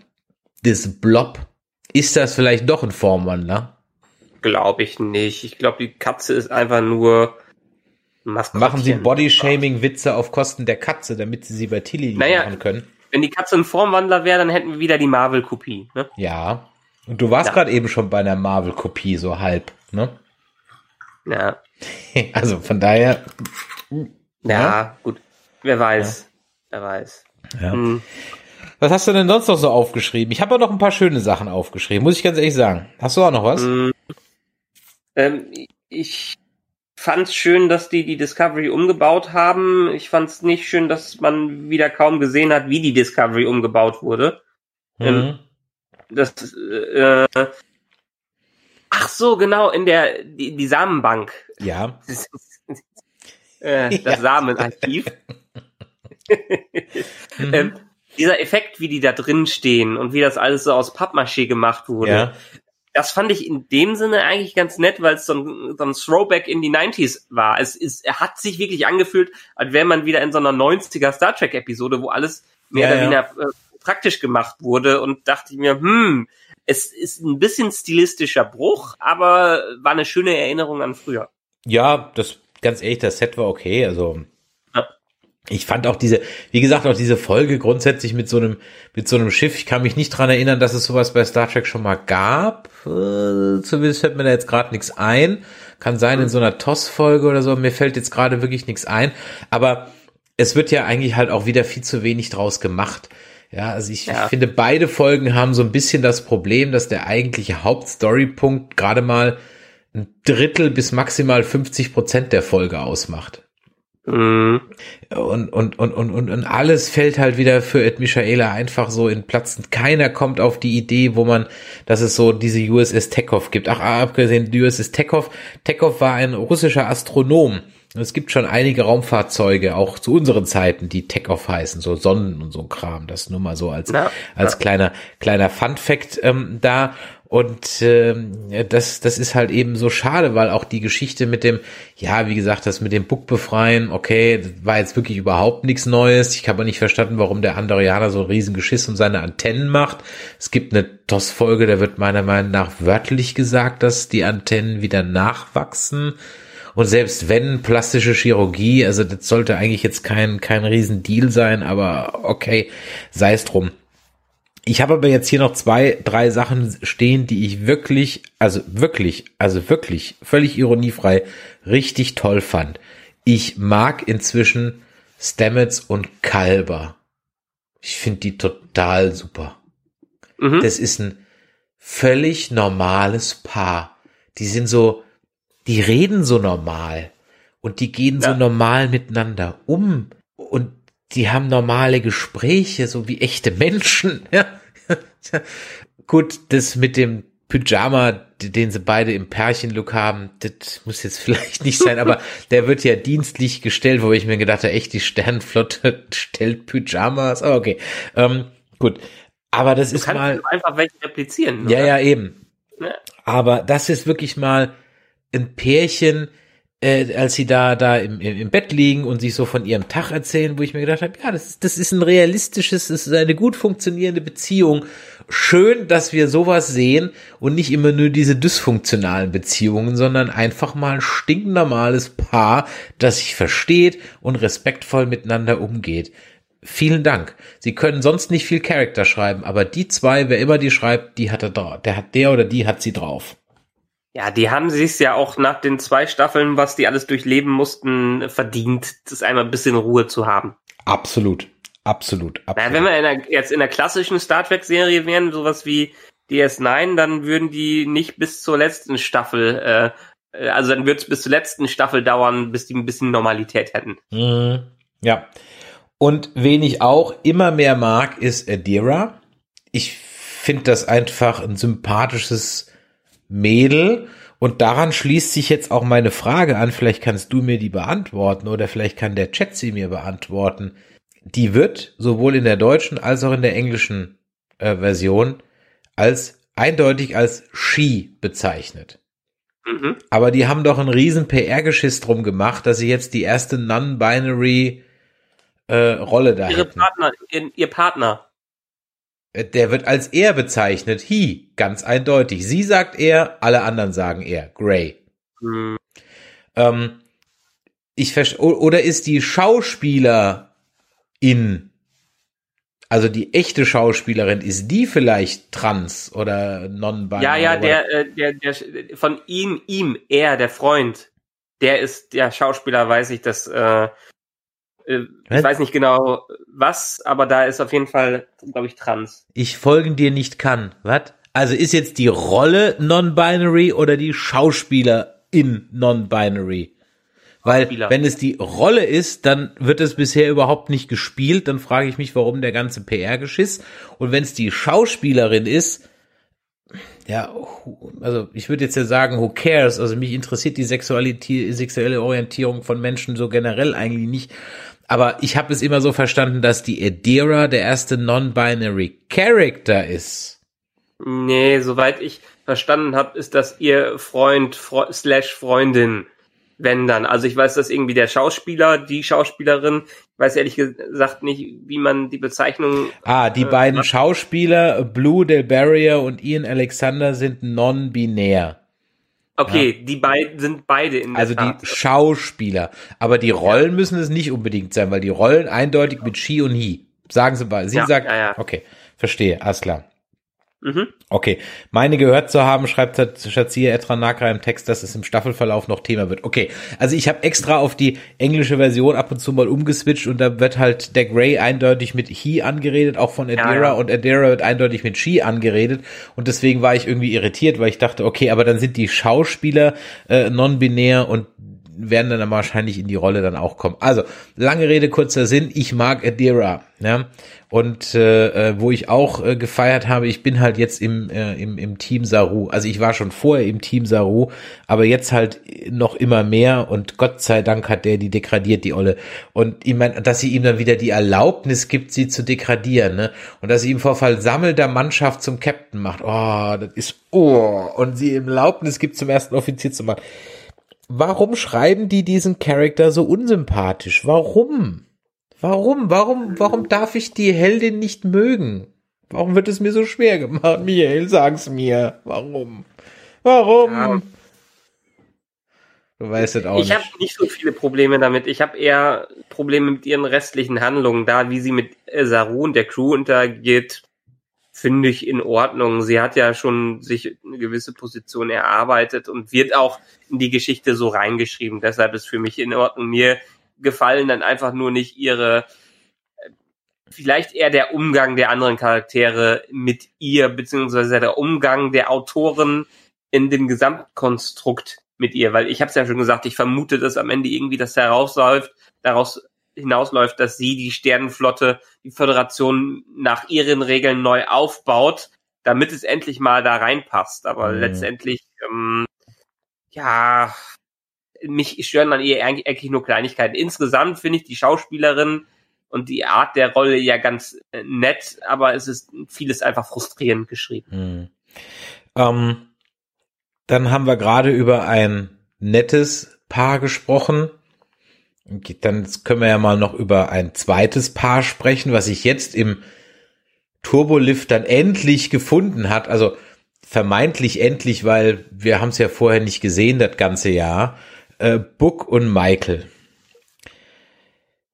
this Blob? Ist das vielleicht doch ein Formwandler? Glaube ich nicht. Ich glaube, die Katze ist einfach nur Machen Sie Bodyshaming-Witze auf Kosten der Katze, damit Sie sie bei Tilly naja, machen können? Wenn die Katze ein Formwandler wäre, dann hätten wir wieder die Marvel-Kopie. Ne? Ja. Und du warst ja. gerade eben schon bei einer Marvel-Kopie, so halb, ne? Ja. Also von daher. Ja, ja. gut. Wer weiß. Ja. Wer weiß. Ja. Hm. Was hast du denn sonst noch so aufgeschrieben? Ich habe auch noch ein paar schöne Sachen aufgeschrieben, muss ich ganz ehrlich sagen. Hast du auch noch was? Hm. Ähm, ich fand es schön, dass die die Discovery umgebaut haben. Ich fand es nicht schön, dass man wieder kaum gesehen hat, wie die Discovery umgebaut wurde. Mhm. Ähm, das, äh, ach so, genau, in der, die, die Samenbank. Ja. Das, äh, das ja. Samenarchiv. mhm. ähm, dieser Effekt, wie die da drin stehen und wie das alles so aus Pappmaché gemacht wurde, ja das fand ich in dem Sinne eigentlich ganz nett, weil es so ein, so ein Throwback in die 90s war. Es ist, er hat sich wirklich angefühlt, als wäre man wieder in so einer 90er Star Trek Episode, wo alles mehr ja, oder weniger ja. äh, praktisch gemacht wurde und dachte ich mir, hm, es ist ein bisschen stilistischer Bruch, aber war eine schöne Erinnerung an früher. Ja, das ganz ehrlich, das Set war okay, also ich fand auch diese, wie gesagt, auch diese Folge grundsätzlich mit so einem, mit so einem Schiff. Ich kann mich nicht dran erinnern, dass es sowas bei Star Trek schon mal gab. Äh, zumindest fällt mir da jetzt gerade nichts ein. Kann sein in so einer TOS-Folge oder so. Mir fällt jetzt gerade wirklich nichts ein. Aber es wird ja eigentlich halt auch wieder viel zu wenig draus gemacht. Ja, also ich ja. finde, beide Folgen haben so ein bisschen das Problem, dass der eigentliche Hauptstorypunkt gerade mal ein Drittel bis maximal 50 Prozent der Folge ausmacht. Mhm. Und, und, und, und, und, und alles fällt halt wieder für Ed Michaela einfach so in Platzen. Keiner kommt auf die Idee, wo man, dass es so diese USS Tekov gibt. Ach, abgesehen, die USS Tekov. Tekov war ein russischer Astronom. Es gibt schon einige Raumfahrzeuge, auch zu unseren Zeiten, die Tekov heißen, so Sonnen und so Kram. Das nur mal so als, ja, als kleiner, kleiner Fun Fact ähm, da. Und ähm, das, das ist halt eben so schade, weil auch die Geschichte mit dem, ja, wie gesagt, das mit dem Buck befreien, okay, war jetzt wirklich überhaupt nichts Neues. Ich habe aber nicht verstanden, warum der Andorianer so ein riesen Geschiss um seine Antennen macht. Es gibt eine TOS-Folge, da wird meiner Meinung nach wörtlich gesagt, dass die Antennen wieder nachwachsen. Und selbst wenn plastische Chirurgie, also das sollte eigentlich jetzt kein, kein Riesendeal sein, aber okay, sei es drum. Ich habe aber jetzt hier noch zwei, drei Sachen stehen, die ich wirklich, also wirklich, also wirklich, völlig ironiefrei, richtig toll fand. Ich mag inzwischen Stamets und Kalber. Ich finde die total super. Mhm. Das ist ein völlig normales Paar. Die sind so, die reden so normal und die gehen ja. so normal miteinander um die haben normale Gespräche, so wie echte Menschen. Ja. Gut, das mit dem Pyjama, den sie beide im Pärchenlook haben, das muss jetzt vielleicht nicht sein, aber der wird ja dienstlich gestellt, wo ich mir gedacht habe, echt, die Sternflotte stellt Pyjamas. Oh, okay. Ähm, gut. Aber das du ist mal. einfach welche replizieren. Ja, oder? ja, eben. Aber das ist wirklich mal ein Pärchen, äh, als sie da da im, im Bett liegen und sich so von ihrem Tag erzählen, wo ich mir gedacht habe, ja, das, das ist ein realistisches, das ist eine gut funktionierende Beziehung. Schön, dass wir sowas sehen und nicht immer nur diese dysfunktionalen Beziehungen, sondern einfach mal ein stinknormales Paar, das sich versteht und respektvoll miteinander umgeht. Vielen Dank. Sie können sonst nicht viel Charakter schreiben, aber die zwei, wer immer die schreibt, die hat er drauf. Der hat der oder die hat sie drauf. Ja, die haben sich ja auch nach den zwei Staffeln, was die alles durchleben mussten, verdient, das einmal ein bisschen Ruhe zu haben. Absolut. Absolut, absolut. Naja, wenn wir in der, jetzt in der klassischen Star Trek-Serie wären, sowas wie DS9, dann würden die nicht bis zur letzten Staffel, äh, äh also dann würde es bis zur letzten Staffel dauern, bis die ein bisschen Normalität hätten. Mhm. Ja. Und wen ich auch immer mehr mag, ist Adira. Ich finde das einfach ein sympathisches Mädel. Und daran schließt sich jetzt auch meine Frage an. Vielleicht kannst du mir die beantworten oder vielleicht kann der Chat sie mir beantworten. Die wird sowohl in der deutschen als auch in der englischen äh, Version als eindeutig als She bezeichnet. Mhm. Aber die haben doch einen riesen PR-Geschiss drum gemacht, dass sie jetzt die erste Non-Binary äh, Rolle da Ihre hätten. Partner, ihr Partner. Der wird als er bezeichnet. He, ganz eindeutig. Sie sagt er, alle anderen sagen er. Gray. Hm. Ähm, ich oder ist die Schauspielerin, also die echte Schauspielerin, ist die vielleicht trans oder non-binary? Ja, ja, der, äh, der, der, von ihm, ihm, er, der Freund, der ist der Schauspieler, weiß ich, dass äh, ich weiß nicht genau was, aber da ist auf jeden Fall, glaube ich, trans. Ich folgen dir nicht kann. Was? Also ist jetzt die Rolle non-binary oder die Schauspielerin non-binary? Weil Spieler. wenn es die Rolle ist, dann wird es bisher überhaupt nicht gespielt. Dann frage ich mich, warum der ganze PR-Geschiss. Und wenn es die Schauspielerin ist, ja, also ich würde jetzt ja sagen, who cares? Also mich interessiert die Sexualität, sexuelle Orientierung von Menschen so generell eigentlich nicht. Aber ich habe es immer so verstanden, dass die Adira der erste non-binary Character ist. Nee, soweit ich verstanden habe, ist das ihr Freund Fre slash Freundin, wenn dann. Also ich weiß, dass irgendwie der Schauspieler, die Schauspielerin, ich weiß ehrlich gesagt nicht, wie man die Bezeichnung. Ah, die äh, beiden macht. Schauspieler, Blue Del Barrier und Ian Alexander sind non-binär. Okay, ja. die beiden sind beide in der Also Tat. die Schauspieler. Aber die Rollen ja. müssen es nicht unbedingt sein, weil die Rollen eindeutig mit She und He. Sagen Sie mal. Sie ja, sagt, okay, verstehe, alles klar. Mhm. Okay. Meine gehört zu haben, schreibt Shazia Etranakra im Text, dass es im Staffelverlauf noch Thema wird. Okay. Also ich habe extra auf die englische Version ab und zu mal umgeswitcht und da wird halt der Grey eindeutig mit he angeredet, auch von Adira ja, ja. und Adira wird eindeutig mit she angeredet und deswegen war ich irgendwie irritiert, weil ich dachte, okay, aber dann sind die Schauspieler äh, non-binär und werden dann wahrscheinlich in die Rolle dann auch kommen. Also, lange Rede, kurzer Sinn, ich mag Adira, ja. Und äh, äh, wo ich auch äh, gefeiert habe, ich bin halt jetzt im, äh, im, im Team Saru. Also ich war schon vorher im Team Saru, aber jetzt halt noch immer mehr und Gott sei Dank hat der die degradiert, die Olle. Und ich meine, dass sie ihm dann wieder die Erlaubnis gibt, sie zu degradieren, ne? Und dass sie ihm vor Versammel der Mannschaft zum Captain macht. Oh, das ist oh. Und sie ihm Erlaubnis gibt, zum ersten Offizier zu machen warum schreiben die diesen Charakter so unsympathisch? Warum? Warum? Warum, warum darf ich die Heldin nicht mögen? Warum wird es mir so schwer gemacht? Michael, sag's mir. Warum? Warum? Ja. Du weißt es auch ich nicht. Ich habe nicht so viele Probleme damit. Ich habe eher Probleme mit ihren restlichen Handlungen, da wie sie mit Saru und der Crew interagiert finde ich in Ordnung. Sie hat ja schon sich eine gewisse Position erarbeitet und wird auch in die Geschichte so reingeschrieben. Deshalb ist für mich in Ordnung. Mir gefallen dann einfach nur nicht ihre, vielleicht eher der Umgang der anderen Charaktere mit ihr, beziehungsweise der Umgang der Autoren in dem Gesamtkonstrukt mit ihr, weil ich habe es ja schon gesagt, ich vermute, dass am Ende irgendwie das herausläuft, daraus hinausläuft, dass sie die Sternenflotte, die Föderation nach ihren Regeln neu aufbaut, damit es endlich mal da reinpasst. Aber mhm. letztendlich, ähm, ja, mich stören dann ihr eigentlich nur Kleinigkeiten. Insgesamt finde ich die Schauspielerin und die Art der Rolle ja ganz äh, nett, aber es ist vieles einfach frustrierend geschrieben. Mhm. Ähm, dann haben wir gerade über ein nettes Paar gesprochen. Dann können wir ja mal noch über ein zweites Paar sprechen, was sich jetzt im Turbolift dann endlich gefunden hat. Also vermeintlich endlich, weil wir haben es ja vorher nicht gesehen, das ganze Jahr. Äh, Book und Michael.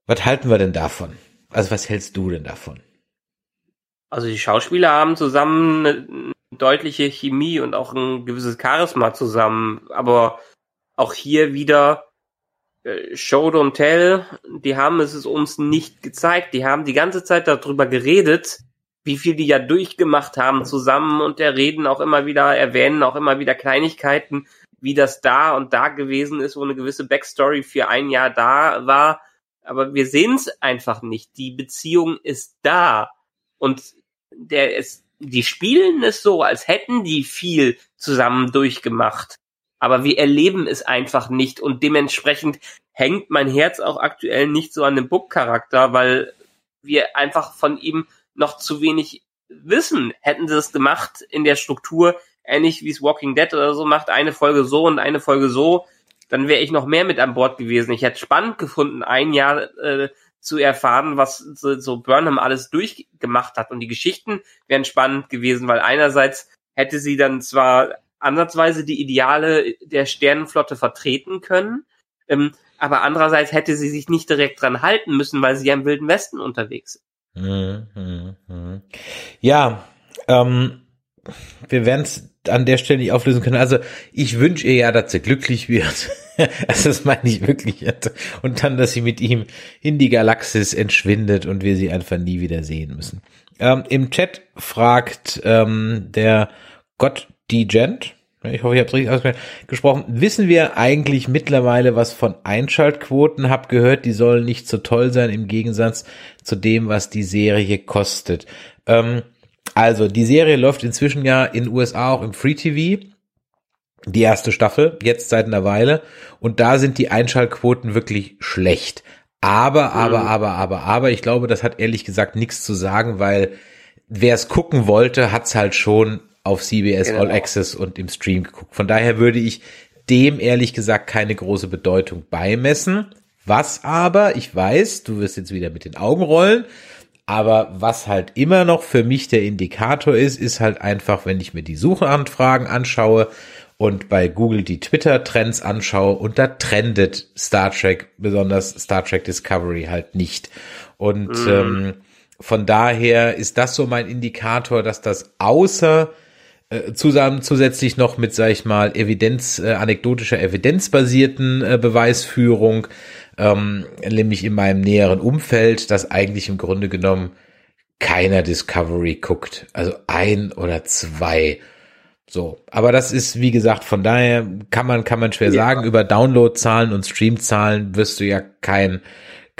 Was halten wir denn davon? Also was hältst du denn davon? Also die Schauspieler haben zusammen eine deutliche Chemie und auch ein gewisses Charisma zusammen, aber auch hier wieder Show Don't Tell, die haben es uns nicht gezeigt. Die haben die ganze Zeit darüber geredet, wie viel die ja durchgemacht haben zusammen und der reden auch immer wieder, erwähnen auch immer wieder Kleinigkeiten, wie das da und da gewesen ist, wo eine gewisse Backstory für ein Jahr da war. Aber wir sehen es einfach nicht. Die Beziehung ist da. Und der ist, die spielen es so, als hätten die viel zusammen durchgemacht. Aber wir erleben es einfach nicht und dementsprechend hängt mein Herz auch aktuell nicht so an dem Book-Charakter, weil wir einfach von ihm noch zu wenig wissen. Hätten sie es gemacht in der Struktur, ähnlich wie es Walking Dead oder so macht, eine Folge so und eine Folge so, dann wäre ich noch mehr mit an Bord gewesen. Ich hätte spannend gefunden, ein Jahr äh, zu erfahren, was so, so Burnham alles durchgemacht hat. Und die Geschichten wären spannend gewesen, weil einerseits hätte sie dann zwar ansatzweise die Ideale der Sternenflotte vertreten können, ähm, aber andererseits hätte sie sich nicht direkt dran halten müssen, weil sie ja im Wilden Westen unterwegs ist. Mhm, mhm, mhm. Ja, ähm, wir werden es an der Stelle nicht auflösen können. Also ich wünsche ihr ja, dass sie glücklich wird. also das meine ich wirklich. Und dann, dass sie mit ihm in die Galaxis entschwindet und wir sie einfach nie wieder sehen müssen. Ähm, Im Chat fragt ähm, der Gott Gent, ich hoffe, ich habe es richtig ausgesprochen, wissen wir eigentlich mittlerweile was von Einschaltquoten? Hab gehört, die sollen nicht so toll sein im Gegensatz zu dem, was die Serie kostet. Ähm, also, die Serie läuft inzwischen ja in USA auch im Free TV. Die erste Staffel, jetzt seit einer Weile. Und da sind die Einschaltquoten wirklich schlecht. Aber, aber, mhm. aber, aber, aber, ich glaube, das hat ehrlich gesagt nichts zu sagen, weil wer es gucken wollte, hat's halt schon auf CBS genau. All Access und im Stream geguckt. Von daher würde ich dem ehrlich gesagt keine große Bedeutung beimessen. Was aber, ich weiß, du wirst jetzt wieder mit den Augen rollen, aber was halt immer noch für mich der Indikator ist, ist halt einfach, wenn ich mir die Suchanfragen anschaue und bei Google die Twitter-Trends anschaue und da trendet Star Trek, besonders Star Trek Discovery halt nicht. Und mm. ähm, von daher ist das so mein Indikator, dass das außer äh, zusammen zusätzlich noch mit, sag ich mal, Evidenz, äh, anekdotischer, evidenzbasierten äh, Beweisführung, ähm, nämlich in meinem näheren Umfeld, dass eigentlich im Grunde genommen keiner Discovery guckt. Also ein oder zwei. So, aber das ist, wie gesagt, von daher kann man, kann man schwer ja. sagen, über Downloadzahlen und Streamzahlen wirst du ja kein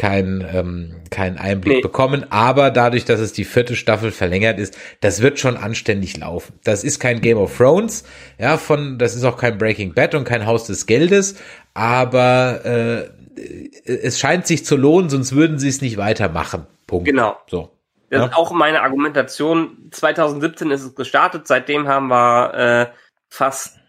keinen ähm, keinen Einblick nee. bekommen. Aber dadurch, dass es die vierte Staffel verlängert ist, das wird schon anständig laufen. Das ist kein Game of Thrones, ja, von das ist auch kein Breaking Bad und kein Haus des Geldes, aber äh, es scheint sich zu lohnen, sonst würden sie es nicht weitermachen. Punkt. Genau. So. Das ja? ist auch meine Argumentation. 2017 ist es gestartet, seitdem haben wir äh, fast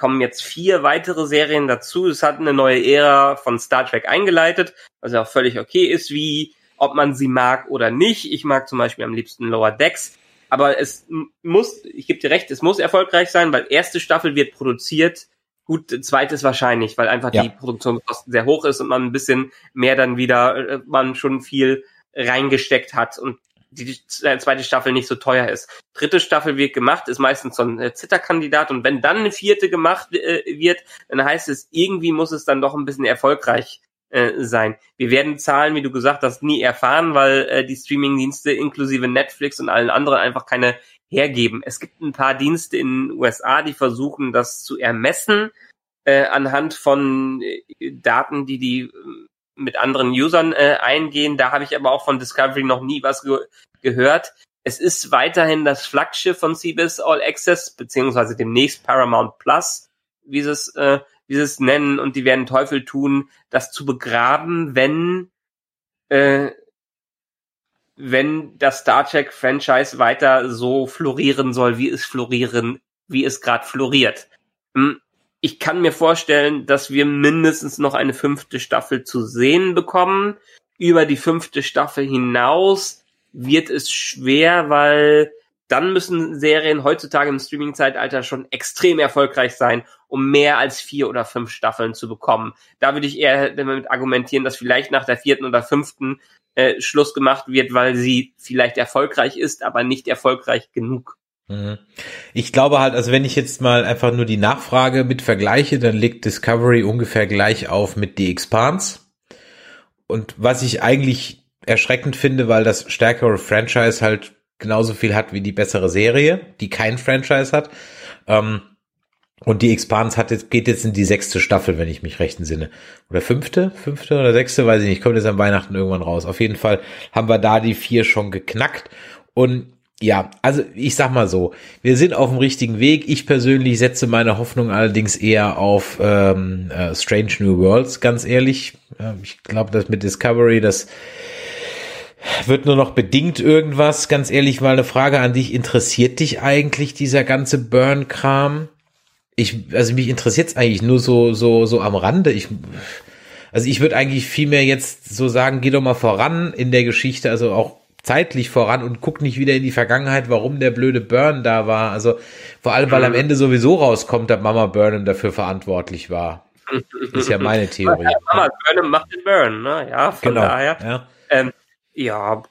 kommen jetzt vier weitere Serien dazu. Es hat eine neue Ära von Star Trek eingeleitet, was ja auch völlig okay ist, wie ob man sie mag oder nicht. Ich mag zum Beispiel am liebsten Lower Decks. Aber es muss, ich gebe dir recht, es muss erfolgreich sein, weil erste Staffel wird produziert. Gut, zweites wahrscheinlich, weil einfach ja. die Produktionskosten sehr hoch ist und man ein bisschen mehr dann wieder, äh, man schon viel reingesteckt hat. Und die äh, zweite Staffel nicht so teuer ist. Dritte Staffel wird gemacht, ist meistens so ein äh, Zitterkandidat und wenn dann eine vierte gemacht äh, wird, dann heißt es, irgendwie muss es dann doch ein bisschen erfolgreich äh, sein. Wir werden Zahlen, wie du gesagt hast, nie erfahren, weil äh, die Streamingdienste inklusive Netflix und allen anderen einfach keine hergeben. Es gibt ein paar Dienste in den USA, die versuchen, das zu ermessen äh, anhand von äh, Daten, die die mit anderen Usern äh, eingehen. Da habe ich aber auch von Discovery noch nie was ge gehört. Es ist weiterhin das Flaggschiff von CBS All Access, beziehungsweise demnächst Paramount Plus, wie sie es, äh, wie sie es nennen, und die werden Teufel tun, das zu begraben, wenn, äh, wenn das Star Trek Franchise weiter so florieren soll, wie es florieren, wie es gerade floriert. Hm, ich kann mir vorstellen, dass wir mindestens noch eine fünfte Staffel zu sehen bekommen. Über die fünfte Staffel hinaus wird es schwer, weil dann müssen Serien heutzutage im Streaming-Zeitalter schon extrem erfolgreich sein, um mehr als vier oder fünf Staffeln zu bekommen. Da würde ich eher damit argumentieren, dass vielleicht nach der vierten oder fünften äh, Schluss gemacht wird, weil sie vielleicht erfolgreich ist, aber nicht erfolgreich genug. Mhm. Ich glaube halt, also wenn ich jetzt mal einfach nur die Nachfrage mit vergleiche, dann liegt Discovery ungefähr gleich auf mit The Expanse. Und was ich eigentlich erschreckend finde, weil das stärkere Franchise halt genauso viel hat wie die bessere Serie, die kein Franchise hat. Ähm, und die Expanse hat jetzt, geht jetzt in die sechste Staffel, wenn ich mich recht entsinne. Oder fünfte? Fünfte oder sechste? Weiß ich nicht. Kommt jetzt an Weihnachten irgendwann raus. Auf jeden Fall haben wir da die vier schon geknackt. Und ja, also ich sag mal so, wir sind auf dem richtigen Weg. Ich persönlich setze meine Hoffnung allerdings eher auf ähm, äh, Strange New Worlds, ganz ehrlich. Ja, ich glaube, dass mit Discovery, das wird nur noch bedingt irgendwas. Ganz ehrlich, mal eine Frage an dich. Interessiert dich eigentlich dieser ganze Burn-Kram? Ich, also mich interessiert es eigentlich nur so, so, so am Rande. Ich, also ich würde eigentlich viel mehr jetzt so sagen, geh doch mal voran in der Geschichte, also auch zeitlich voran und guck nicht wieder in die Vergangenheit, warum der blöde Burn da war. Also vor allem, weil am Ende sowieso rauskommt, dass Mama Burnham dafür verantwortlich war. Das ist ja meine Theorie. Mama Burnham macht den Burn, ne? Ja, von genau, daher. Ja. Ähm, ja,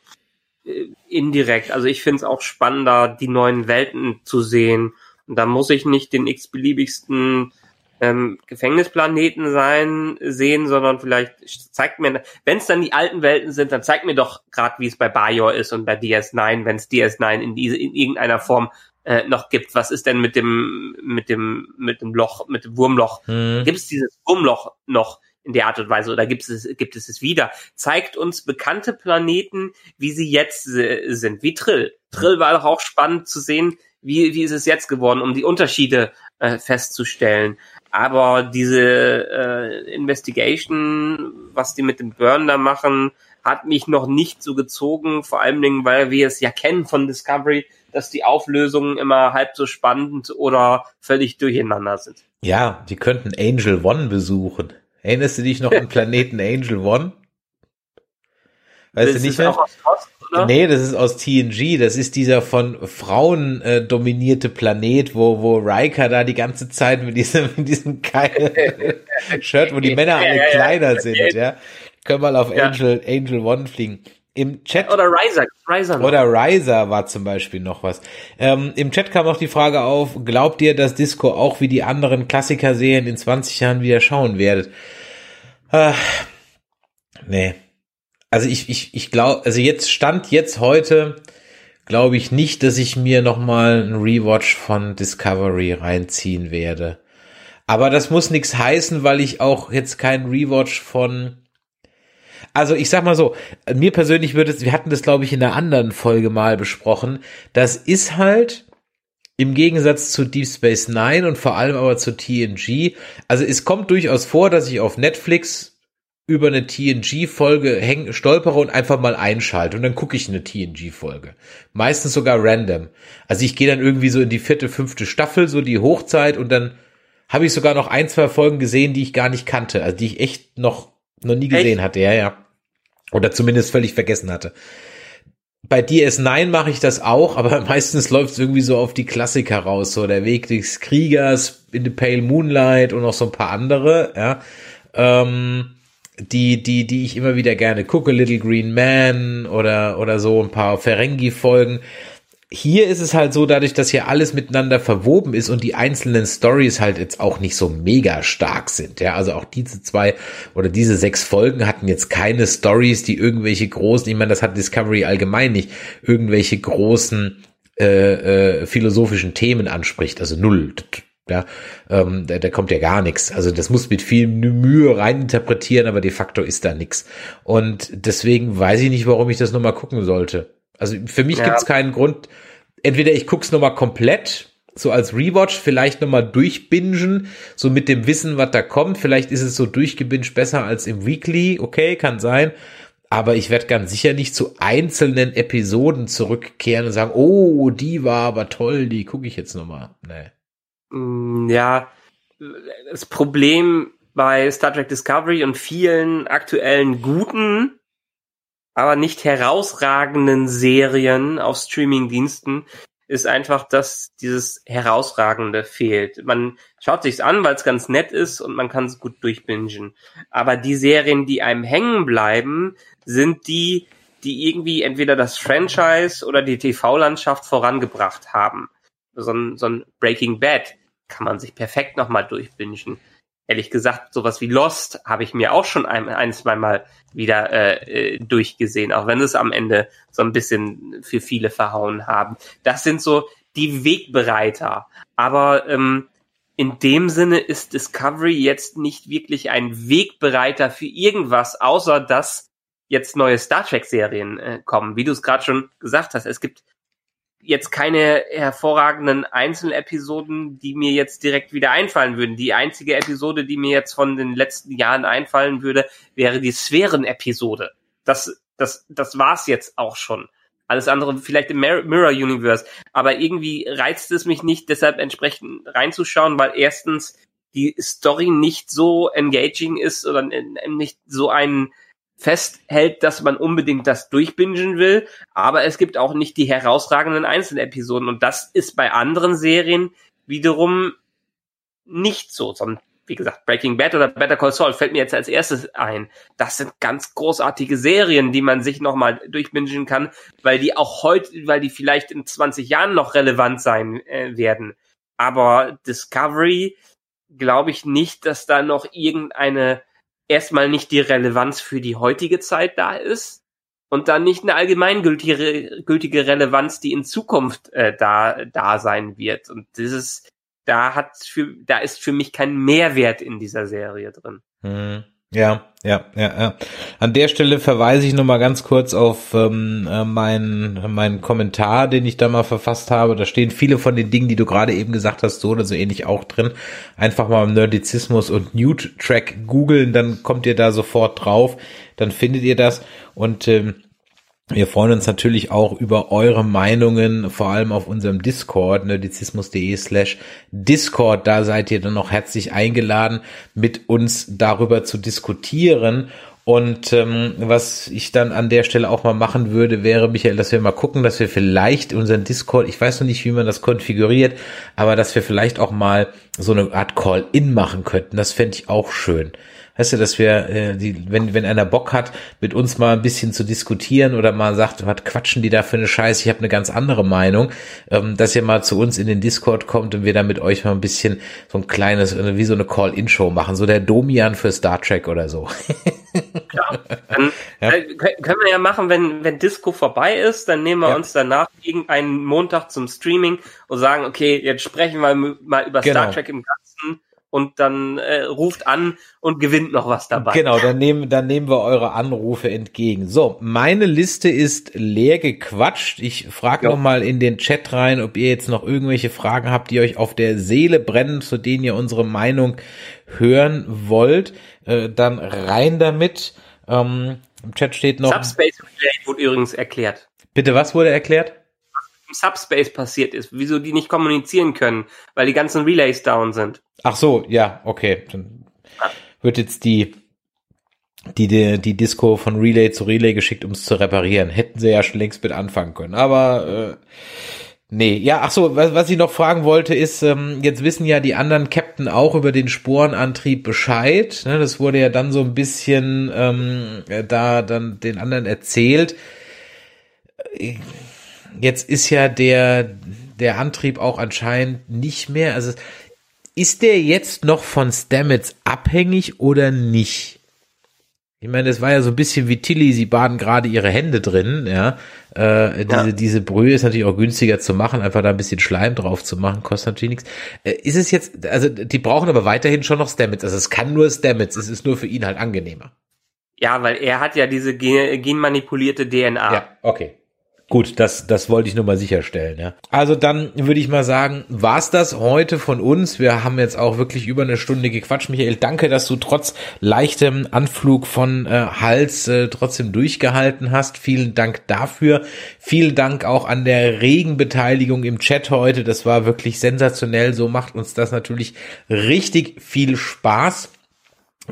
äh, indirekt. Also ich finde es auch spannender, die neuen Welten zu sehen. Und da muss ich nicht den x-beliebigsten ähm, Gefängnisplaneten sein sehen, sondern vielleicht zeigt mir, wenn es dann die alten Welten sind, dann zeigt mir doch gerade, wie es bei Bajor ist und bei DS9, wenn es DS9 in diese in irgendeiner Form äh, noch gibt. Was ist denn mit dem mit dem mit dem Loch, mit dem Wurmloch? Hm. Gibt es dieses Wurmloch noch? in der Art und Weise oder gibt es, gibt es es wieder? Zeigt uns bekannte Planeten, wie sie jetzt sind, wie Trill. Trill war doch auch spannend zu sehen, wie, wie ist es jetzt geworden, um die Unterschiede äh, festzustellen. Aber diese äh, Investigation, was die mit dem Burn da machen, hat mich noch nicht so gezogen, vor allen Dingen, weil wir es ja kennen von Discovery, dass die Auflösungen immer halb so spannend oder völlig durcheinander sind. Ja, die könnten Angel One besuchen. Erinnerst du dich noch an Planeten Angel One? Weißt das du nicht mehr? Post, nee, das ist aus TNG. Das ist dieser von Frauen äh, dominierte Planet, wo, wo Riker da die ganze Zeit mit diesem, mit diesem geilen Shirt, wo die Männer alle ja, kleiner ja, sind, ja. Können mal auf Angel, Angel One fliegen. Im Chat. Oder Riser. Riser oder Riser war zum Beispiel noch was. Ähm, Im Chat kam auch die Frage auf, glaubt ihr, dass Disco auch wie die anderen Klassiker-Serien in 20 Jahren wieder schauen werdet? Äh, nee. Also ich, ich, ich glaube, also jetzt stand jetzt heute, glaube ich nicht, dass ich mir nochmal ein Rewatch von Discovery reinziehen werde. Aber das muss nichts heißen, weil ich auch jetzt keinen Rewatch von also ich sag mal so, mir persönlich würde es, wir hatten das glaube ich in einer anderen Folge mal besprochen, das ist halt im Gegensatz zu Deep Space Nine und vor allem aber zu TNG, also es kommt durchaus vor, dass ich auf Netflix über eine TNG-Folge stolpere und einfach mal einschalte und dann gucke ich eine TNG-Folge. Meistens sogar random. Also ich gehe dann irgendwie so in die vierte, fünfte Staffel, so die Hochzeit und dann habe ich sogar noch ein, zwei Folgen gesehen, die ich gar nicht kannte, also die ich echt noch noch nie gesehen echt? hatte, ja, ja. Oder zumindest völlig vergessen hatte. Bei DS9 mache ich das auch, aber meistens läuft es irgendwie so auf die Klassiker raus, so der Weg des Kriegers in the Pale Moonlight und noch so ein paar andere, ja. Ähm, die, die, die ich immer wieder gerne gucke, Little Green Man oder, oder so ein paar Ferengi-Folgen hier ist es halt so, dadurch, dass hier alles miteinander verwoben ist und die einzelnen Stories halt jetzt auch nicht so mega stark sind. Ja, also auch diese zwei oder diese sechs Folgen hatten jetzt keine Stories, die irgendwelche großen, ich meine, das hat Discovery allgemein nicht, irgendwelche großen äh, äh, philosophischen Themen anspricht. Also null. Ja, ähm, da, da kommt ja gar nichts. Also das muss mit viel Mühe reininterpretieren, aber de facto ist da nichts. Und deswegen weiß ich nicht, warum ich das nochmal gucken sollte. Also für mich ja. gibt es keinen Grund. Entweder ich guck's nochmal komplett, so als Rewatch, vielleicht nochmal durchbingen, so mit dem Wissen, was da kommt. Vielleicht ist es so durchgebinged besser als im Weekly. Okay, kann sein. Aber ich werde ganz sicher nicht zu einzelnen Episoden zurückkehren und sagen, oh, die war aber toll, die gucke ich jetzt nochmal. Nee. Mm, ja, das Problem bei Star Trek Discovery und vielen aktuellen guten aber nicht herausragenden Serien auf Streamingdiensten ist einfach, dass dieses Herausragende fehlt. Man schaut sich's an, weil es ganz nett ist und man kann es gut durchbingen. Aber die Serien, die einem hängen bleiben, sind die, die irgendwie entweder das Franchise oder die TV-Landschaft vorangebracht haben. So ein, so ein Breaking Bad kann man sich perfekt nochmal durchbingen. Ehrlich gesagt, sowas wie Lost habe ich mir auch schon ein, ein zwei Mal wieder äh, äh, durchgesehen, auch wenn es am Ende so ein bisschen für viele verhauen haben. Das sind so die Wegbereiter. Aber ähm, in dem Sinne ist Discovery jetzt nicht wirklich ein Wegbereiter für irgendwas, außer dass jetzt neue Star Trek-Serien äh, kommen. Wie du es gerade schon gesagt hast, es gibt jetzt keine hervorragenden Einzelepisoden, die mir jetzt direkt wieder einfallen würden. Die einzige Episode, die mir jetzt von den letzten Jahren einfallen würde, wäre die Sphären-Episode. Das, das, das war's jetzt auch schon. Alles andere vielleicht im Mirror Universe. Aber irgendwie reizt es mich nicht, deshalb entsprechend reinzuschauen, weil erstens die Story nicht so engaging ist oder nicht so einen festhält, dass man unbedingt das durchbingen will, aber es gibt auch nicht die herausragenden Einzelepisoden und das ist bei anderen Serien wiederum nicht so, sondern wie gesagt, Breaking Bad oder Better Call Saul fällt mir jetzt als erstes ein. Das sind ganz großartige Serien, die man sich nochmal durchbingen kann, weil die auch heute, weil die vielleicht in 20 Jahren noch relevant sein äh, werden. Aber Discovery glaube ich nicht, dass da noch irgendeine erstmal nicht die Relevanz für die heutige Zeit da ist und dann nicht eine allgemeingültige gültige Relevanz, die in Zukunft äh, da da sein wird. Und dieses da hat für da ist für mich kein Mehrwert in dieser Serie drin. Hm. Ja, ja, ja, ja. An der Stelle verweise ich nochmal ganz kurz auf ähm, äh, meinen meinen Kommentar, den ich da mal verfasst habe. Da stehen viele von den Dingen, die du gerade eben gesagt hast, so oder so ähnlich auch drin. Einfach mal Nerdizismus und Newt Track googeln, dann kommt ihr da sofort drauf, dann findet ihr das und ähm, wir freuen uns natürlich auch über eure Meinungen, vor allem auf unserem Discord, nerdizismus.de slash Discord. Da seid ihr dann noch herzlich eingeladen, mit uns darüber zu diskutieren. Und ähm, was ich dann an der Stelle auch mal machen würde, wäre, Michael, dass wir mal gucken, dass wir vielleicht unseren Discord, ich weiß noch nicht, wie man das konfiguriert, aber dass wir vielleicht auch mal so eine Art Call-In machen könnten. Das fände ich auch schön weißt du, dass wir, äh, die, wenn, wenn einer Bock hat, mit uns mal ein bisschen zu diskutieren oder mal sagt, was quatschen die da für eine Scheiße, ich habe eine ganz andere Meinung, ähm, dass ihr mal zu uns in den Discord kommt und wir da mit euch mal ein bisschen so ein kleines, äh, wie so eine Call-In-Show machen, so der Domian für Star Trek oder so. Klar. Dann ja. Äh, können wir ja machen, wenn, wenn Disco vorbei ist, dann nehmen wir ja. uns danach irgendeinen Montag zum Streaming und sagen, okay, jetzt sprechen wir mal über genau. Star Trek im Ganzen und dann äh, ruft an und gewinnt noch was dabei. Genau, dann nehmen, dann nehmen wir eure Anrufe entgegen. So, meine Liste ist leer gequatscht. Ich frage ja. noch mal in den Chat rein, ob ihr jetzt noch irgendwelche Fragen habt, die euch auf der Seele brennen, zu denen ihr unsere Meinung hören wollt. Äh, dann rein damit. Ähm, Im Chat steht noch. Subspace Relay wurde übrigens erklärt. Bitte, was wurde erklärt? Im Subspace passiert ist, wieso die nicht kommunizieren können, weil die ganzen Relays down sind. Ach so, ja, okay. Dann wird jetzt die die, die, die Disco von Relay zu Relay geschickt, um es zu reparieren. Hätten sie ja schon längst mit anfangen können. Aber äh, nee, ja, ach so, was, was ich noch fragen wollte, ist, ähm, jetzt wissen ja die anderen Captain auch über den Sporenantrieb Bescheid. Ne, das wurde ja dann so ein bisschen ähm, da dann den anderen erzählt. Jetzt ist ja der, der Antrieb auch anscheinend nicht mehr, also ist der jetzt noch von Stamets abhängig oder nicht? Ich meine, das war ja so ein bisschen wie Tilly, sie baden gerade ihre Hände drin, ja. Äh, diese, ja. diese Brühe ist natürlich auch günstiger zu machen, einfach da ein bisschen Schleim drauf zu machen, kostet natürlich nichts. Äh, ist es jetzt, also die brauchen aber weiterhin schon noch Stamets, also es kann nur Stamets, es ist nur für ihn halt angenehmer. Ja, weil er hat ja diese genmanipulierte DNA. Ja, okay. Gut, das, das wollte ich nur mal sicherstellen. Ja. Also dann würde ich mal sagen, war's das heute von uns. Wir haben jetzt auch wirklich über eine Stunde gequatscht. Michael, danke, dass du trotz leichtem Anflug von äh, Hals äh, trotzdem durchgehalten hast. Vielen Dank dafür. Vielen Dank auch an der regen Beteiligung im Chat heute. Das war wirklich sensationell. So macht uns das natürlich richtig viel Spaß.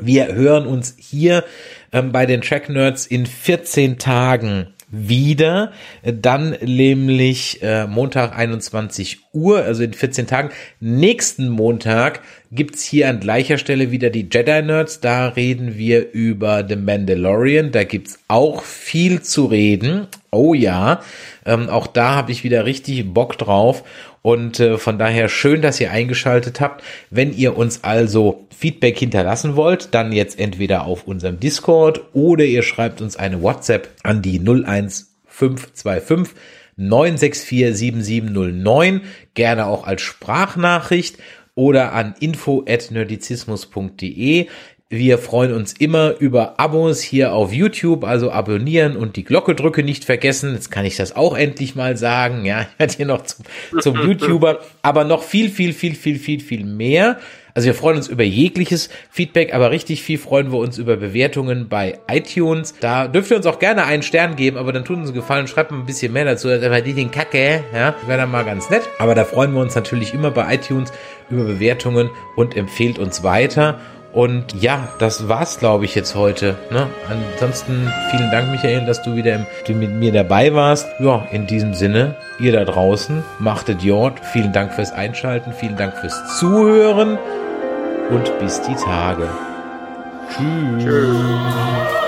Wir hören uns hier ähm, bei den Track Nerds in 14 Tagen wieder, dann nämlich äh, Montag 21 Uhr, also in 14 Tagen. Nächsten Montag gibt's hier an gleicher Stelle wieder die Jedi Nerds. Da reden wir über The Mandalorian. Da gibt's auch viel zu reden. Oh ja, ähm, auch da habe ich wieder richtig Bock drauf. Und äh, von daher schön, dass ihr eingeschaltet habt. Wenn ihr uns also Feedback hinterlassen wollt, dann jetzt entweder auf unserem Discord oder ihr schreibt uns eine WhatsApp an die 01525 964 7709, gerne auch als Sprachnachricht oder an info@nerdizismus.de. Wir freuen uns immer über Abos hier auf YouTube, also abonnieren und die Glocke drücke nicht vergessen. Jetzt kann ich das auch endlich mal sagen. Ja, ich werde hier noch zum, zum YouTuber, aber noch viel, viel, viel, viel, viel, viel mehr. Also wir freuen uns über jegliches Feedback, aber richtig viel freuen wir uns über Bewertungen bei iTunes. Da dürft ihr uns auch gerne einen Stern geben, aber dann tut uns einen Gefallen, schreibt mal ein bisschen mehr dazu. Das ist die den Kacke, ja, wäre dann mal ganz nett. Aber da freuen wir uns natürlich immer bei iTunes über Bewertungen und empfehlt uns weiter. Und ja, das war's, glaube ich, jetzt heute. Ne? Ansonsten vielen Dank, Michael, dass du wieder mit mir dabei warst. Ja, in diesem Sinne, ihr da draußen, machtet Jord. Vielen Dank fürs Einschalten, vielen Dank fürs Zuhören und bis die Tage. Tschüss. Tschüss.